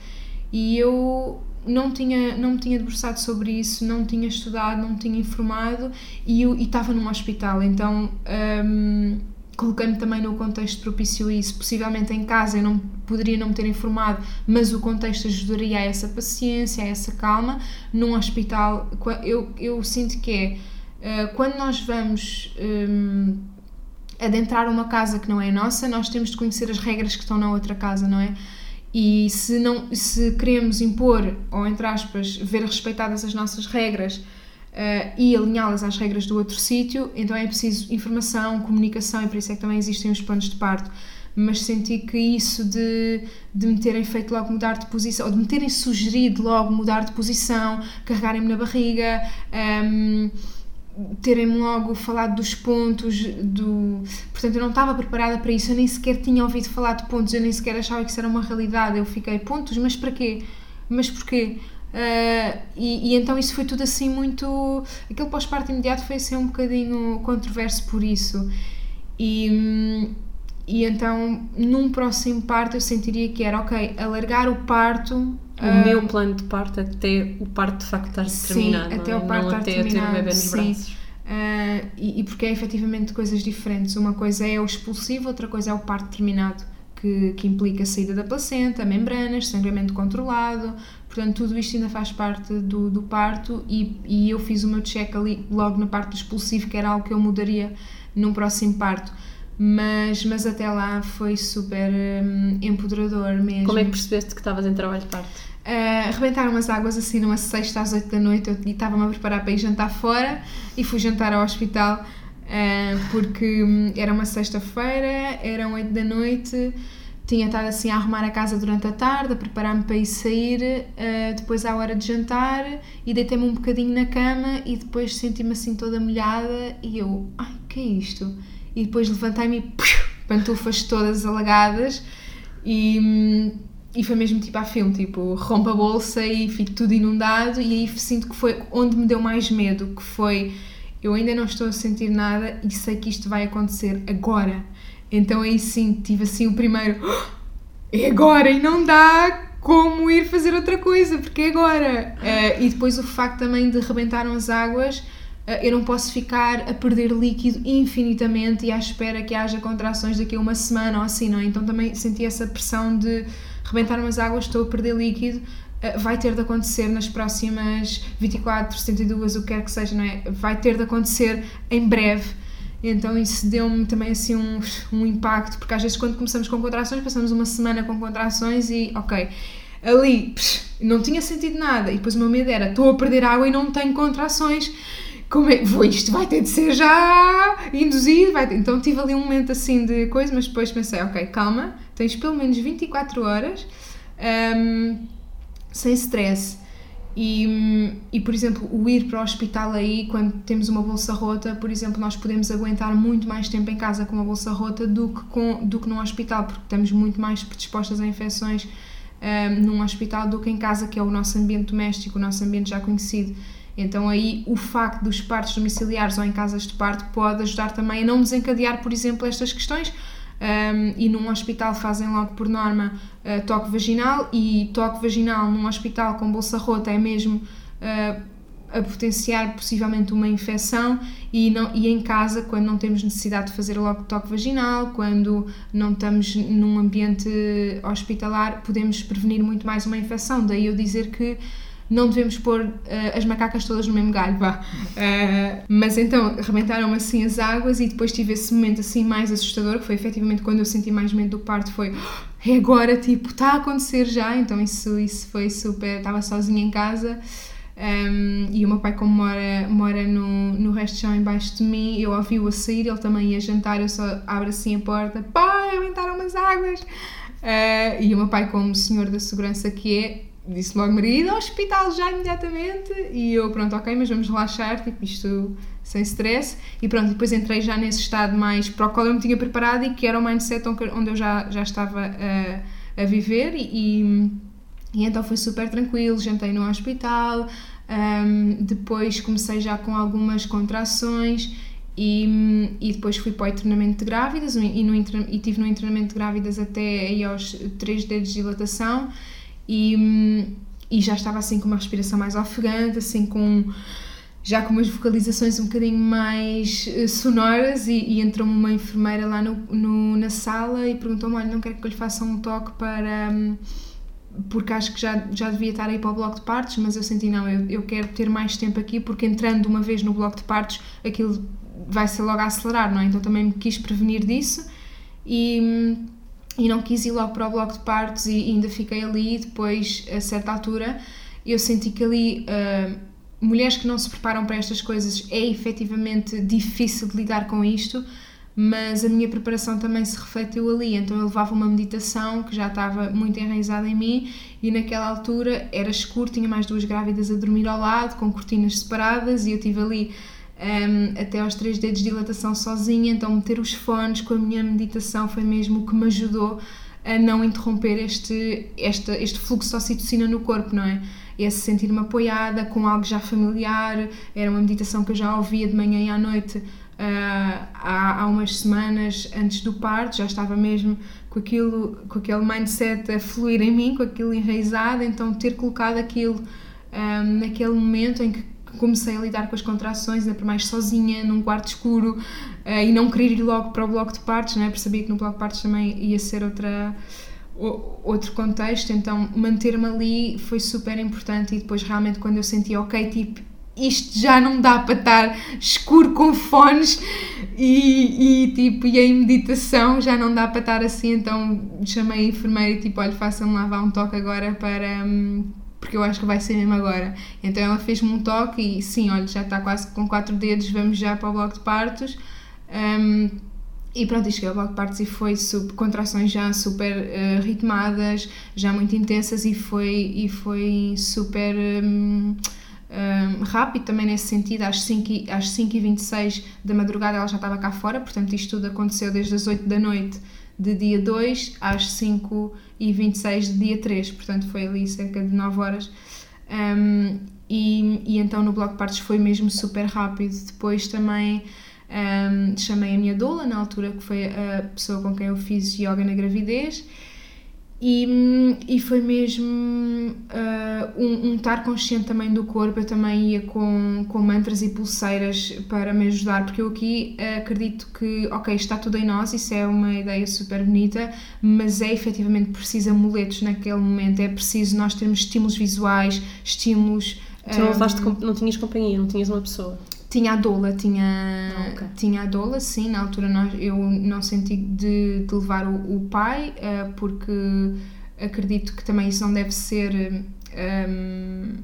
E eu não tinha não me tinha debruçado sobre isso não tinha estudado não tinha informado e estava num hospital então um, coloquei-me também no contexto propício isso possivelmente em casa eu não poderia não me ter informado mas o contexto ajudaria a essa paciência a essa calma num hospital eu eu sinto que é quando nós vamos um, adentrar uma casa que não é nossa, nós temos de conhecer as regras que estão na outra casa, não é? E se, não, se queremos impor, ou entre aspas, ver respeitadas as nossas regras uh, e alinhá-las às regras do outro sítio, então é preciso informação, comunicação, e por isso é que também existem os planos de parto. Mas senti que isso de, de me terem feito logo mudar de posição, ou de me terem sugerido logo mudar de posição, carregarem-me na barriga. Um, terem-me logo falado dos pontos do portanto eu não estava preparada para isso eu nem sequer tinha ouvido falar de pontos eu nem sequer achava que isso era uma realidade eu fiquei pontos? Mas para quê? Mas porquê? Uh, e, e, então isso foi tudo assim muito aquele pós-parto imediato foi assim um bocadinho controverso por isso. E e então, num próximo parto, eu sentiria que era, ok, alargar o parto. O um, meu plano de parto até o parto de facto estar terminado. Sim, até o parto não estar até terminado. ter o bebê nos sim. braços. Uh, e, e, porque é efetivamente coisas diferentes. Uma coisa é o expulsivo, outra coisa é o parto terminado, que, que implica a saída da placenta, membranas, sangramento controlado. Portanto, tudo isto ainda faz parte do, do parto. E, e eu fiz o meu check ali logo na parte do expulsivo, que era algo que eu mudaria num próximo parto mas, mas até lá foi super um, empoderador mesmo. Como é que percebeste que estavas em trabalho de parto? Uh, arrebentaram as águas assim numa sexta às oito da noite eu estava-me a preparar para ir jantar fora e fui jantar ao hospital uh, porque um, era uma sexta-feira, eram oito da noite tinha estado assim a arrumar a casa durante a tarde, a preparar-me para ir sair, uh, depois à hora de jantar e deitei-me um bocadinho na cama e depois senti-me assim toda molhada e eu, ai, que é isto? E depois levantei-me e pantufas todas alagadas e, e foi mesmo tipo a filme, tipo rompa a bolsa e fico tudo inundado e aí sinto que foi onde me deu mais medo, que foi eu ainda não estou a sentir nada e sei que isto vai acontecer agora. Então aí sim tive assim o primeiro é agora e não dá como ir fazer outra coisa, porque é agora. Uh, e depois o facto também de rebentaram as águas eu não posso ficar a perder líquido infinitamente e à espera que haja contrações daqui a uma semana ou assim, não é? Então também senti essa pressão de rebentar umas águas, estou a perder líquido, uh, vai ter de acontecer nas próximas 24, 72, o que quer que seja, não é? Vai ter de acontecer em breve. Então isso deu-me também assim um, um impacto, porque às vezes quando começamos com contrações, passamos uma semana com contrações e ok, ali psh, não tinha sentido nada. E depois o meu medo era: estou a perder água e não tenho contrações. Como é? Vou, isto vai ter de ser já induzido. Vai ter. Então tive ali um momento assim de coisa, mas depois pensei: ok, calma, tens pelo menos 24 horas um, sem stress. E, e, por exemplo, o ir para o hospital aí, quando temos uma bolsa rota, por exemplo, nós podemos aguentar muito mais tempo em casa com uma bolsa rota do que, com, do que num hospital, porque estamos muito mais predispostas a infecções um, num hospital do que em casa, que é o nosso ambiente doméstico, o nosso ambiente já conhecido. Então aí o facto dos partos domiciliares ou em casas de parto pode ajudar também a não desencadear, por exemplo, estas questões. Um, e num hospital fazem logo por norma uh, toque vaginal e toque vaginal num hospital com bolsa rota é mesmo uh, a potenciar possivelmente uma infecção e, não, e em casa, quando não temos necessidade de fazer logo toque vaginal, quando não estamos num ambiente hospitalar, podemos prevenir muito mais uma infecção. Daí eu dizer que não devemos pôr uh, as macacas todas no mesmo galho, vá. Uh, mas então, rebentaram assim as águas e depois tive esse momento assim mais assustador, que foi efetivamente quando eu senti mais medo do parto, foi é agora, tipo, está a acontecer já, então isso, isso foi super, estava sozinha em casa um, e o meu pai, como mora, mora no, no resto de chão embaixo de mim, eu ouvi-o a sair, ele também ia jantar, eu só abro assim a porta, pai, aumentaram as águas! Uh, e o meu pai, como senhor da segurança que é, disse logo, marido, ao hospital já imediatamente. E eu, pronto, ok, mas vamos relaxar, tipo, isto sem stress. E pronto, depois entrei já nesse estado mais para o qual eu me tinha preparado e que era o mindset onde eu já, já estava a, a viver. E e então foi super tranquilo, jantei no hospital, um, depois comecei já com algumas contrações e, e depois fui para o treinamento de grávidas e, no, e tive no treinamento de grávidas até aí aos 3 dedos de dilatação e, e já estava assim com uma respiração mais ofegante, assim com já com umas vocalizações um bocadinho mais eh, sonoras e, e entrou uma enfermeira lá no, no na sala e perguntou-me, olha, não quero que eu lhe faça um toque para... Um, porque acho que já, já devia estar aí para o bloco de partes, mas eu senti, não, eu, eu quero ter mais tempo aqui, porque entrando uma vez no bloco de partes, aquilo vai ser logo a acelerar, não é? Então também me quis prevenir disso e, e não quis ir logo para o bloco de partes e ainda fiquei ali. Depois, a certa altura, eu senti que ali. Uh, mulheres que não se preparam para estas coisas é efetivamente difícil de lidar com isto, mas a minha preparação também se refletiu ali. Então eu levava uma meditação que já estava muito enraizada em mim e naquela altura era escuro, tinha mais duas grávidas a dormir ao lado, com cortinas separadas e eu tive ali um, até aos três dedos de dilatação sozinha, então meter os fones com a minha meditação foi mesmo o que me ajudou a não interromper este, este, este fluxo de ocitocina no corpo, não é? Esse sentir-me apoiada com algo já familiar, era uma meditação que eu já ouvia de manhã e à noite Uh, há, há umas semanas antes do parto, já estava mesmo com, aquilo, com aquele mindset a fluir em mim, com aquilo enraizado, então ter colocado aquilo um, ah, naquele momento em que comecei a lidar com as contrações, ainda por mais sozinha, num quarto escuro uh, e não querer ir logo para o bloco de partos, né? percebi que no bloco de partos também ia ser outra outro contexto, então manter-me ali foi super importante e depois realmente quando eu senti ok, tipo, isto já não dá para estar escuro com fones e, e tipo, e em meditação já não dá para estar assim, então chamei a enfermeira e tipo, olha, faça-me lá vá um toque agora para hum, porque eu acho que vai ser mesmo agora. Então ela fez-me um toque e sim, olha, já está quase com quatro dedos, vamos já para o bloco de partos. Um, e pronto, cheguei ao bloco de partos e foi super, contrações já super uh, ritmadas, já muito intensas e foi, e foi super. Um, um, rápido também nesse sentido, às 5, e, às 5 26 da madrugada ela já estava cá fora, portanto isto tudo aconteceu desde as 8 da noite de dia 2 às 5 e 26 de dia 3, portanto foi ali cerca de 9 horas. Um, e, e, então no bloco de partes foi mesmo super rápido. Depois também um, chamei a minha doula, na altura que foi a pessoa com quem eu fiz yoga na gravidez, E, e foi mesmo uh, um, um estar consciente também do corpo. Eu também ia com, com mantras e pulseiras para me ajudar, porque eu aqui acredito que, ok, está tudo em nós, isso é uma ideia super bonita, mas é efetivamente preciso amuletos naquele momento, é preciso nós termos estímulos visuais, estímulos. Tu não, levaste, não tinhas companhia, não tinhas uma pessoa? Tinha a doula, tinha, Ah, ok. tinha a doula, sim. Na altura nós, eu não senti de, de levar o, o pai, eh, porque acredito que também isso não deve ser ehm,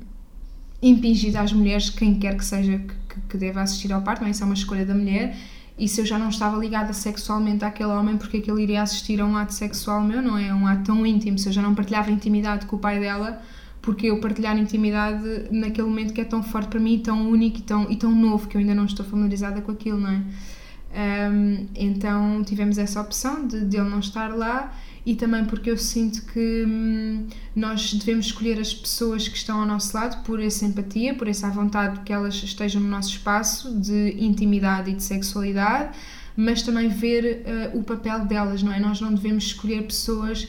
impingido às mulheres, quem quer que seja que, que- que deva assistir ao parto, não é? isso é uma escolha da mulher. E se eu já não estava ligada sexualmente àquele homem, porque é que ele iria assistir a um ato sexual meu, não é? Um ato tão íntimo. Se eu já não partilhava intimidade com o pai dela, porque eu partilhar intimidade naquele momento que é tão forte para mim, tão único e tão, e tão novo, que eu ainda não estou familiarizada com aquilo, não é? Um, então tivemos essa opção de, de ele não estar lá e também porque eu sinto que hum, nós devemos escolher as pessoas que estão ao nosso lado por essa empatia, por essa vontade que elas estejam no nosso espaço de intimidade e de sexualidade, mas também ver uh, o papel delas, não é? Nós não devemos escolher pessoas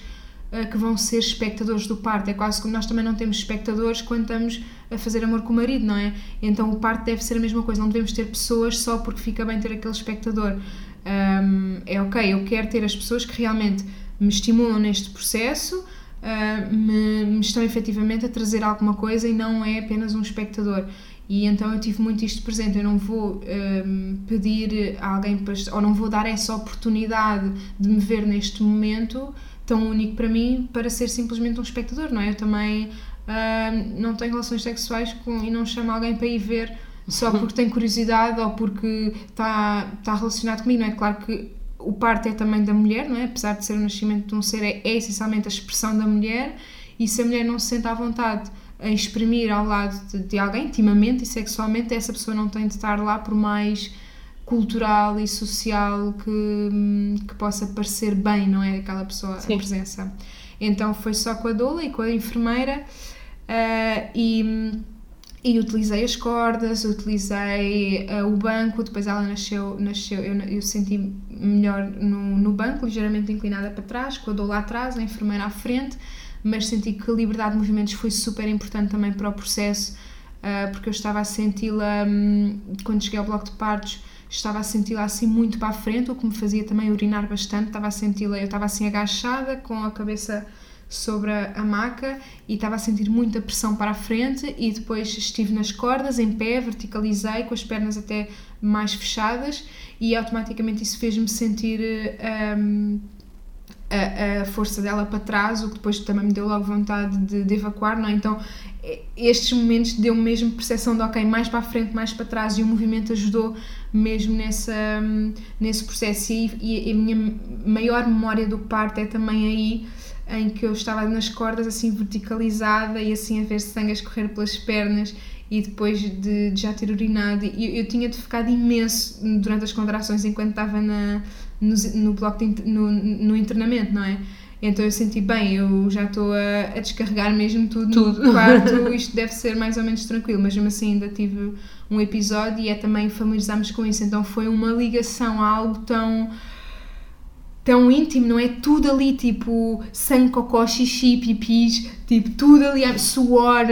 que vão ser espectadores do parto. É quase como nós também não temos espectadores quando estamos a fazer amor com o marido, não é? Então o parto deve ser a mesma coisa. Não devemos ter pessoas só porque fica bem ter aquele espectador. Um, é ok, eu quero ter as pessoas que realmente me estimulam neste processo, uh, me, me estão efetivamente a trazer alguma coisa e não é apenas um espectador. E então eu tive muito isto presente. Eu não vou um, pedir a alguém para, ou não vou dar essa oportunidade de me ver neste momento tão único para mim para ser simplesmente um espectador, não é? Eu também uh, não tenho relações sexuais com, e não chamo alguém para ir ver só porque tem curiosidade ou porque está, está relacionado comigo, não é? Claro que o parto é também da mulher, não é? Apesar de ser o nascimento de um ser, é, é essencialmente a expressão da mulher e se a mulher não se sente à vontade em exprimir ao lado de, de alguém, intimamente e sexualmente, essa pessoa não tem de estar lá por mais cultural e social que, que possa parecer bem, não é? Aquela pessoa, Sim. a presença. Então foi só com a doula e com a enfermeira uh, e, e utilizei as cordas, utilizei uh, o banco, depois ela nasceu, nasceu eu, eu senti melhor no, no banco, ligeiramente inclinada para trás, com a doula atrás, a enfermeira à frente, mas senti que a liberdade de movimentos foi super importante também para o processo, uh, porque eu estava a senti-la, um, quando cheguei ao bloco de partos, estava a senti-la assim muito para a frente, o que me fazia também urinar bastante, estava a senti-la, eu estava assim agachada, com a cabeça sobre a maca e estava a sentir muita pressão para a frente e depois estive nas cordas, em pé, verticalizei, com as pernas até mais fechadas e automaticamente isso fez-me sentir um, a, a, força dela para trás, o que depois também me deu logo vontade de, de evacuar, não é? Então estes momentos deu-me mesmo percepção de ok, mais para a frente, mais para trás e o movimento ajudou mesmo nessa, nesse processo e, e a minha maior memória do parto é também aí em que eu estava nas cordas assim verticalizada e assim a ver sangue a escorrer pelas pernas e depois de, de já ter urinado eu, eu tinha de ficado imenso durante as contrações enquanto estava na, no, no bloco de, no, no internamento, não é? Então eu senti bem, eu já estou a, a descarregar mesmo tudo, Tudo. no quarto, isto deve ser mais ou menos tranquilo, mas mesmo assim ainda tive um episódio e é também familiarizarmos com isso, então foi uma ligação a algo tão tão íntimo, não é? Tudo ali, tipo, sangue, cocó, xixi, pipis, tipo, tudo ali, suor,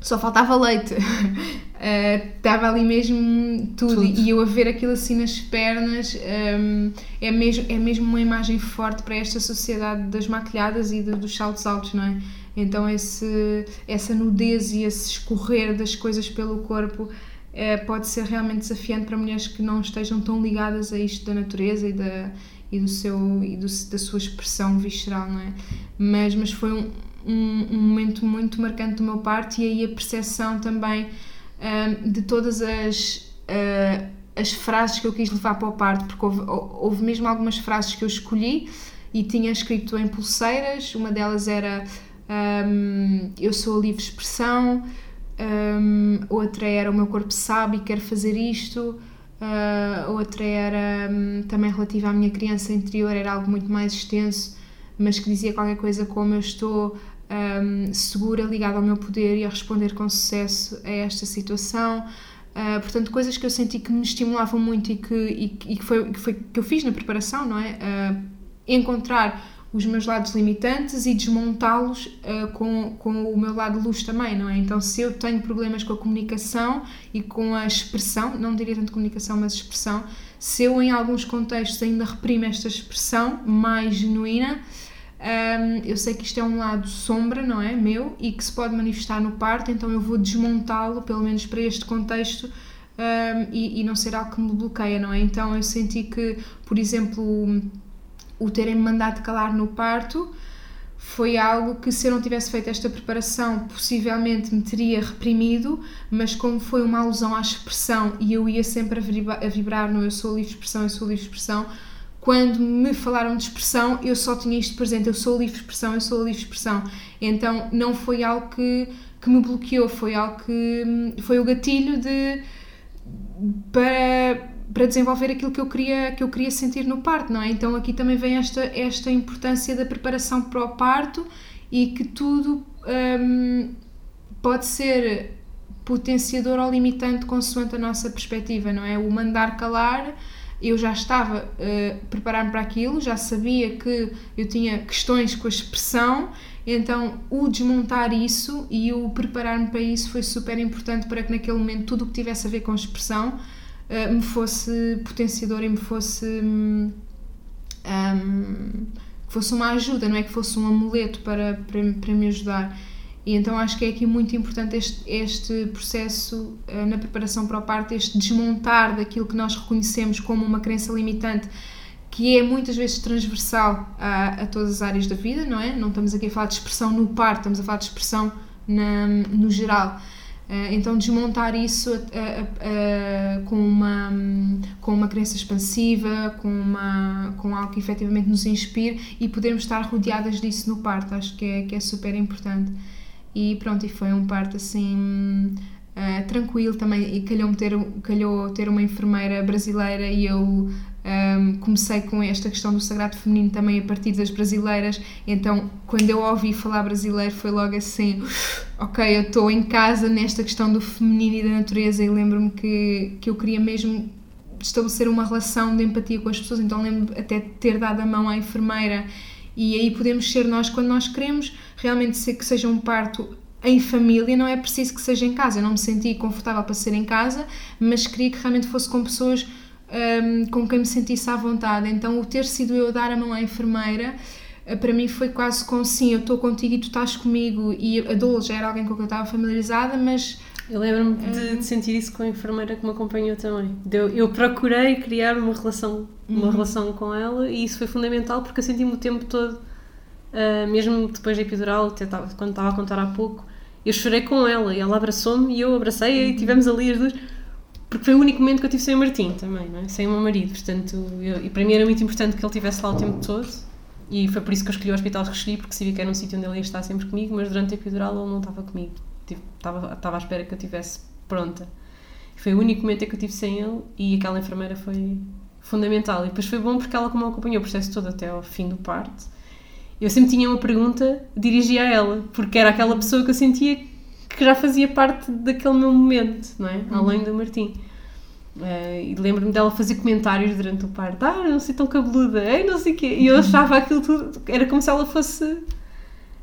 só faltava leite. Estava uh, ali mesmo tudo. Tudo. e eu a ver aquilo assim nas pernas um, é, mesmo, é mesmo uma imagem forte para esta sociedade das maquilhadas e de, dos saltos altos, não é? Então esse, essa nudez e esse escorrer das coisas pelo corpo eh, pode ser realmente desafiante para mulheres que não estejam tão ligadas a isto da natureza e da, e do seu e do, da sua expressão visceral, não é? Mas, mas foi um, um, um momento muito marcante do meu parto e aí a percepção também um, de todas as uh, as frases que eu quis levar para o parto, porque houve, houve mesmo algumas frases que eu escolhi e tinha escrito em pulseiras, uma delas era um, eu sou a livre expressão, um, outra era o meu corpo sabe e quer fazer isto, Uh, outra era um, também relativa à minha criança interior, era algo muito mais extenso, mas que dizia qualquer coisa como eu estou um, segura, ligada ao meu poder e a responder com sucesso a esta situação. Uh, portanto, coisas que eu senti que me estimulavam muito e que, e, e que, foi, que foi que eu fiz na preparação, não é? Uh, encontrar os meus lados limitantes e desmontá-los uh, com, com o meu lado luz também, não é? Então, se eu tenho problemas com a comunicação e com a expressão, não diria tanto comunicação, mas expressão, se eu em alguns contextos ainda reprimo esta expressão mais genuína, um, eu sei que isto é um lado sombra, não é? Meu, e que se pode manifestar no parto, então eu vou desmontá-lo, pelo menos para este contexto, um, e, e, não ser algo que me bloqueia, não é? Então eu senti que, por exemplo, o terem-me mandado calar no parto foi algo que, se eu não tivesse feito esta preparação, possivelmente me teria reprimido, mas como foi uma alusão à expressão e eu ia sempre a vibrar, no eu sou livre expressão, eu sou livre expressão, quando me falaram de expressão, eu só tinha isto presente, eu sou livre expressão, eu sou livre expressão. Então não foi algo que, que me bloqueou, foi algo que foi o gatilho de para para desenvolver aquilo que eu queria que eu queria sentir no parto, não é? Então aqui também vem esta esta importância da preparação para o parto e que tudo hum, pode ser potenciador ou limitante consoante a nossa perspectiva, não é? O mandar calar, eu já estava uh, a preparar-me para aquilo, já sabia que eu tinha questões com a expressão, então o desmontar isso e o preparar-me para isso foi super importante para que naquele momento tudo o que tivesse a ver com a expressão uh, me fosse potenciador e me fosse um, um, fosse uma ajuda, não é que fosse um amuleto para, para, para me ajudar. E então acho que é aqui muito importante este, este processo uh, na preparação para o parto, este desmontar daquilo que nós reconhecemos como uma crença limitante, que é muitas vezes transversal a, a todas as áreas da vida, não é? Não estamos aqui a falar de expressão no parto, estamos a falar de expressão na, no geral. Uh, então desmontar isso uh, com, uma, com uma crença expansiva, com, uma, com algo que efetivamente nos inspire e podermos estar rodeadas disso no parto, acho que é, que é super importante. E pronto, e foi um parto assim uh, tranquilo também. E calhou, ter, calhou ter uma enfermeira brasileira e eu um, ehm, comecei com esta questão do sagrado feminino também a partir das brasileiras. Então, quando eu ouvi falar brasileiro, foi logo assim: ok, eu estou em casa nesta questão do feminino e da natureza. E lembro-me que, que eu queria mesmo estabelecer uma relação de empatia com as pessoas. Então, lembro até de ter dado a mão à enfermeira e aí podemos ser nós quando nós queremos realmente ser que seja um parto em família, não é preciso que seja em casa. Eu não me senti confortável para ser em casa, mas queria que realmente fosse com pessoas um, com quem me sentisse à vontade. Então, o ter sido eu dar a mão à enfermeira, para mim foi quase com sim, eu estou contigo e tu estás comigo. E a Dole já era alguém com quem eu estava familiarizada, mas. Eu lembro-me de, de, sentir isso com a enfermeira que me acompanhou também. Eu, eu procurei criar uma relação uma uhum. relação com ela e isso foi fundamental porque eu senti-me o tempo todo, uh, mesmo depois da epidural, quando estava a contar há pouco, eu chorei com ela e ela abraçou-me e eu abracei-a uhum. e tivemos ali as duas. Porque foi o único momento que eu tive sem o Martim também, não é? sem o meu marido. Portanto, eu, e para mim era muito importante que ele estivesse lá o tempo todo e foi por isso que eu escolhi o hospital de Rochely, porque sabia que era um sítio onde ele ia estar sempre comigo, mas durante a epidural ele não estava comigo. Estava, estava à espera que eu estivesse pronta. Foi o único momento em que eu tive sem ele e aquela enfermeira foi, fundamental. E depois foi bom porque ela, como acompanhou o processo todo até ao fim do parto, eu sempre tinha uma pergunta, dirigia a ela, porque era aquela pessoa que eu sentia que já fazia parte daquele meu momento, não é? Uhum. Além do Martim. Uh, e lembro-me dela fazer comentários durante o parto, ah, não sei tão cabeluda, ei, não sei o quê. E eu achava aquilo tudo, era como se ela fosse.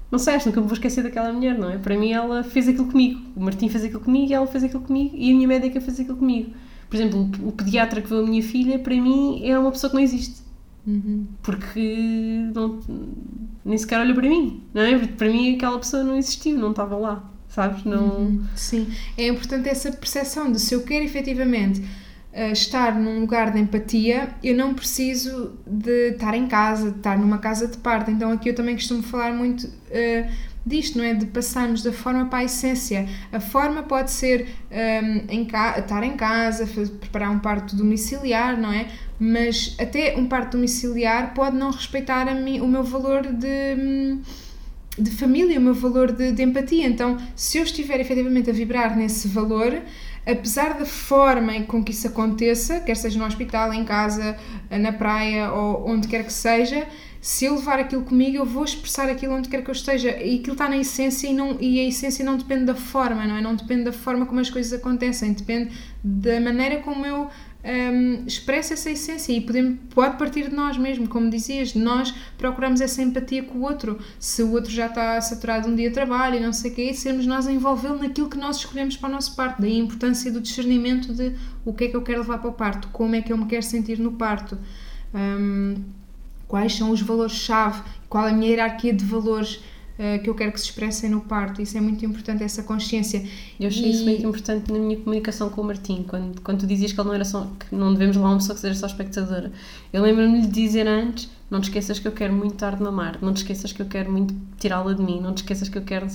Não sei, acho que nunca me vou esquecer daquela mulher, não é? Para mim, ela fez aquilo comigo. O Martim fez aquilo comigo, ela fez aquilo comigo e a minha médica fez aquilo comigo. Por exemplo, o pediatra que viu a minha filha, para mim, é uma pessoa que não existe. Uhum. Porque não, nem sequer olha para mim, não é? Porque para mim aquela pessoa não existiu, não estava lá, sabes? Não... Uhum. Sim, é importante essa percepção de se eu quero efetivamente estar num lugar de empatia, eu não preciso de estar em casa, de estar numa casa de parto. Então aqui eu também costumo falar muito. Uh, disto, não é? De passarmos da forma para a essência. A forma pode ser um, em estar em casa, preparar um parto domiciliar, não é? Mas até um parto domiciliar pode não respeitar mim, o meu valor de, de família, o meu valor de, de empatia. Então, se eu estiver efetivamente a vibrar nesse valor, apesar da forma com que isso aconteça, quer seja no hospital, em casa, na praia ou onde quer que seja, se eu levar aquilo comigo, eu vou expressar aquilo onde quer que eu esteja. E aquilo está na essência e, não, e a essência não depende da forma, não é? Não depende da forma como as coisas acontecem, depende da maneira como eu um, expresso essa essência e podemos, pode partir de nós mesmo, como dizias, nós procuramos essa empatia com o outro. Se o outro já está saturado um dia de trabalho e não sei o quê, sermos nós a envolvê-lo naquilo que nós escolhemos para o nosso parto. Daí a importância do discernimento de o que é que eu quero levar para o parto, como é que eu me quero sentir no parto. Um, quais são os valores-chave, qual a minha hierarquia de valores uh, que eu quero que se expressem no parto. Isso é muito importante, essa consciência. Eu achei e... isso muito importante na minha comunicação com o Martim, quando, quando tu dizias que ele não era só, que não devemos levar uma pessoa que seja só espectadora. Eu lembro-me de dizer antes não te esqueças que eu quero muito tarde mamar, não te esqueças que eu quero muito tirá-la de mim, não te esqueças que eu quero.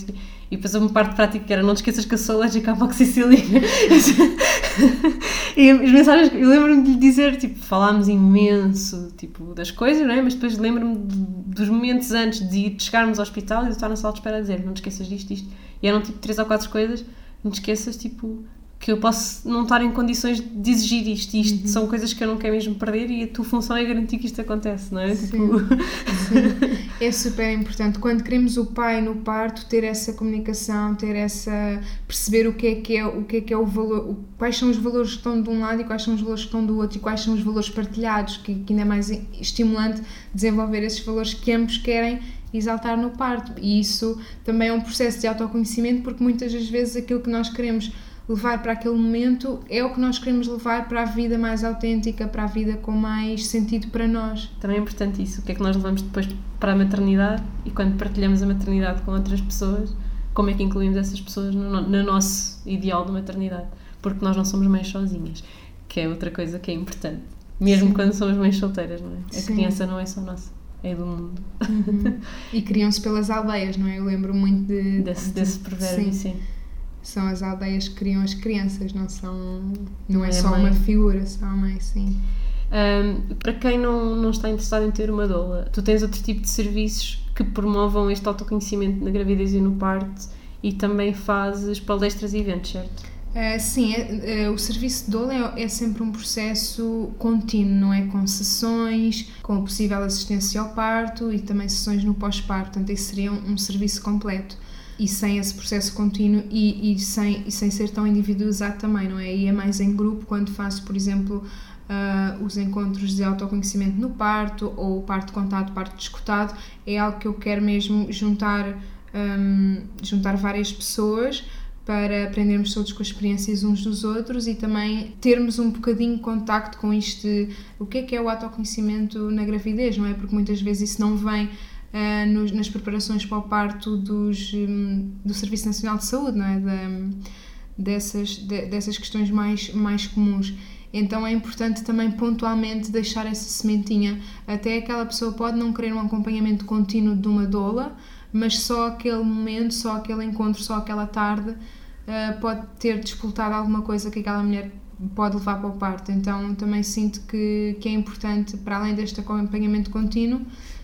E depois uma parte prática que era não te esqueças que eu sou alérgica à amoxicilina. e as mensagens, eu lembro-me de lhe dizer, tipo, falámos imenso tipo, das coisas, não é? Mas depois lembro-me dos momentos antes de chegarmos ao hospital e de estar na sala de espera a dizer não te esqueças disto, isto. E eram tipo três ou quatro coisas, não te esqueças, tipo, que eu posso não estar em condições de exigir isto. E isto uhum. são coisas que eu não quero mesmo perder e a tua função é garantir que isto acontece, não é? Sim. Tipo... Sim. É super importante. Quando queremos o pai no parto, ter essa comunicação, ter essa. perceber o que é que é o, que é, que é o valor, quais são os valores que estão de um lado e quais são os valores que estão do outro e quais são os valores partilhados, que, que ainda é mais estimulante desenvolver esses valores que ambos querem exaltar no parto. E isso também é um processo de autoconhecimento, porque muitas das vezes aquilo que nós queremos levar para aquele momento é o que nós queremos levar para a vida mais autêntica, para a vida com mais sentido para nós. Também é importante isso, o que é que nós levamos depois para a maternidade e quando partilhamos a maternidade com outras pessoas, como é que incluímos essas pessoas no, no nosso ideal de maternidade, porque nós não somos mães sozinhas, que é outra coisa que é importante, mesmo sim. quando somos mães solteiras, não é? A sim. criança não é só nossa é do mundo. Uhum. E criam-se pelas aldeias, não é? Eu lembro muito de, desse, desse provérbio, sim. sim são as aldeias que criam as crianças, não são não é, é só mãe. uma figura, são a mãe, sim. Um, para quem não, não está interessado em ter uma doula, tu tens outro tipo de serviços que promovam este autoconhecimento na gravidez e no parto e também fazes palestras e eventos, certo? Uh, sim, é, é, o serviço de doula é, é, sempre um processo contínuo, não é? Com sessões, com possível assistência ao parto e também sessões no pós-parto, portanto, esse seria um, um serviço completo e sem esse processo contínuo e, e, sem, e sem ser tão individualizado também, não é? E é mais em grupo quando faço, por exemplo, uh, os encontros de autoconhecimento no parto ou parto contado, parto discutado, é algo que eu quero mesmo juntar, um, juntar várias pessoas para aprendermos todos com as experiências uns dos outros e também termos um bocadinho de contacto com isto de o que é que é o autoconhecimento na gravidez, não é? Porque muitas vezes isso não vem uh, nos, nas preparações para o parto dos, um, do Serviço Nacional de Saúde, não é? Da, dessas, de, dessas questões mais, mais comuns. Então é importante também pontualmente deixar essa sementinha. Até aquela pessoa pode não querer um acompanhamento contínuo de uma doula, mas só aquele momento, só aquele encontro, só aquela tarde uh, pode ter disputado alguma coisa que aquela mulher pode levar para o parto. Então também sinto que, que é importante, para além deste acompanhamento contínuo,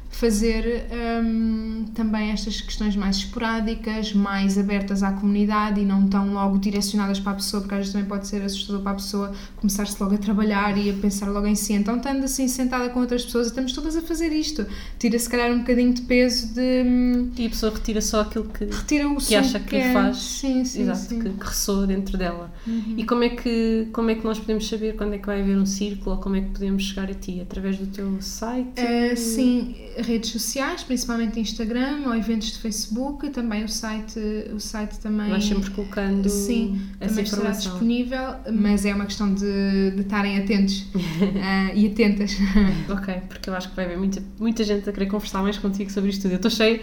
fazer um, também estas questões mais esporádicas, mais abertas à comunidade e não tão logo direcionadas para a pessoa, porque às vezes também pode ser assustador para a pessoa começar-se logo a trabalhar e a pensar logo em si. Então, estando assim sentada com outras pessoas, estamos todas a fazer isto. Tira se calhar um bocadinho de peso de. Hum, e a pessoa retira só aquilo que, retira o que acha que, que faz. Sim, sim, exato, sim. Que, que ressoa dentro dela. Uhum. E como é, que, como é que nós podemos saber quando é que vai haver um círculo ou como é que podemos chegar a ti? Através do teu site? Uh, sim redes sociais, principalmente Instagram ou eventos de Facebook, também o site, o site também. Vais sempre colocando sim, também informação. estará disponível, mas é uma questão de, de estarem atentos uh, e atentas. ok, porque eu acho que vai haver muita, muita gente a querer conversar mais contigo sobre isto tudo. Eu estou cheio.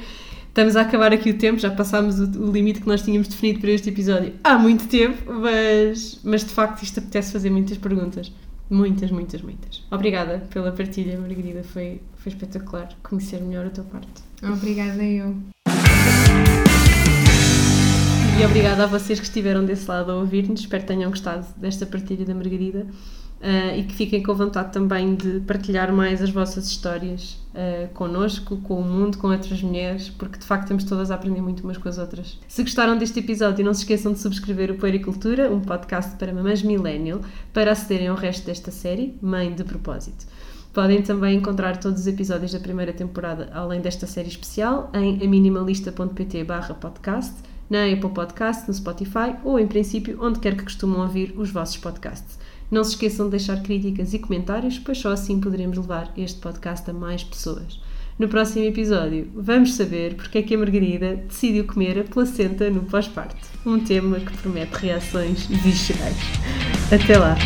Estamos a acabar aqui o tempo, já passámos o, o, limite que nós tínhamos definido para este episódio há muito tempo, mas, mas de facto isto apetece fazer muitas perguntas. Muitas, muitas, muitas. Obrigada pela partilha, Margarida. Foi, foi espetacular conhecer melhor a tua parte. Obrigada eu. E obrigada a vocês que estiveram desse lado a ouvir-nos. Espero que tenham gostado desta partilha da Margarida uh, e que fiquem com vontade também de partilhar mais as vossas histórias uh, connosco, com o mundo, com outras mulheres, porque de facto temos todas a aprender muito umas com as outras. Se gostaram deste episódio, não se esqueçam de subscrever o Puericultura, um podcast para mamães millennial, para acederem ao resto desta série, Mãe de Propósito. Podem também encontrar todos os episódios da primeira temporada, além desta série especial, em aminimalista.pt podcast, na Apple Podcast, no Spotify ou, em princípio, onde quer que costumam ouvir os vossos podcasts. Não se esqueçam de deixar críticas e comentários, pois só assim poderemos levar este podcast a mais pessoas. No próximo episódio, vamos saber porque é que a Margarida decidiu comer a placenta no pós-parto. Um tema que promete reações viscerais. Até lá!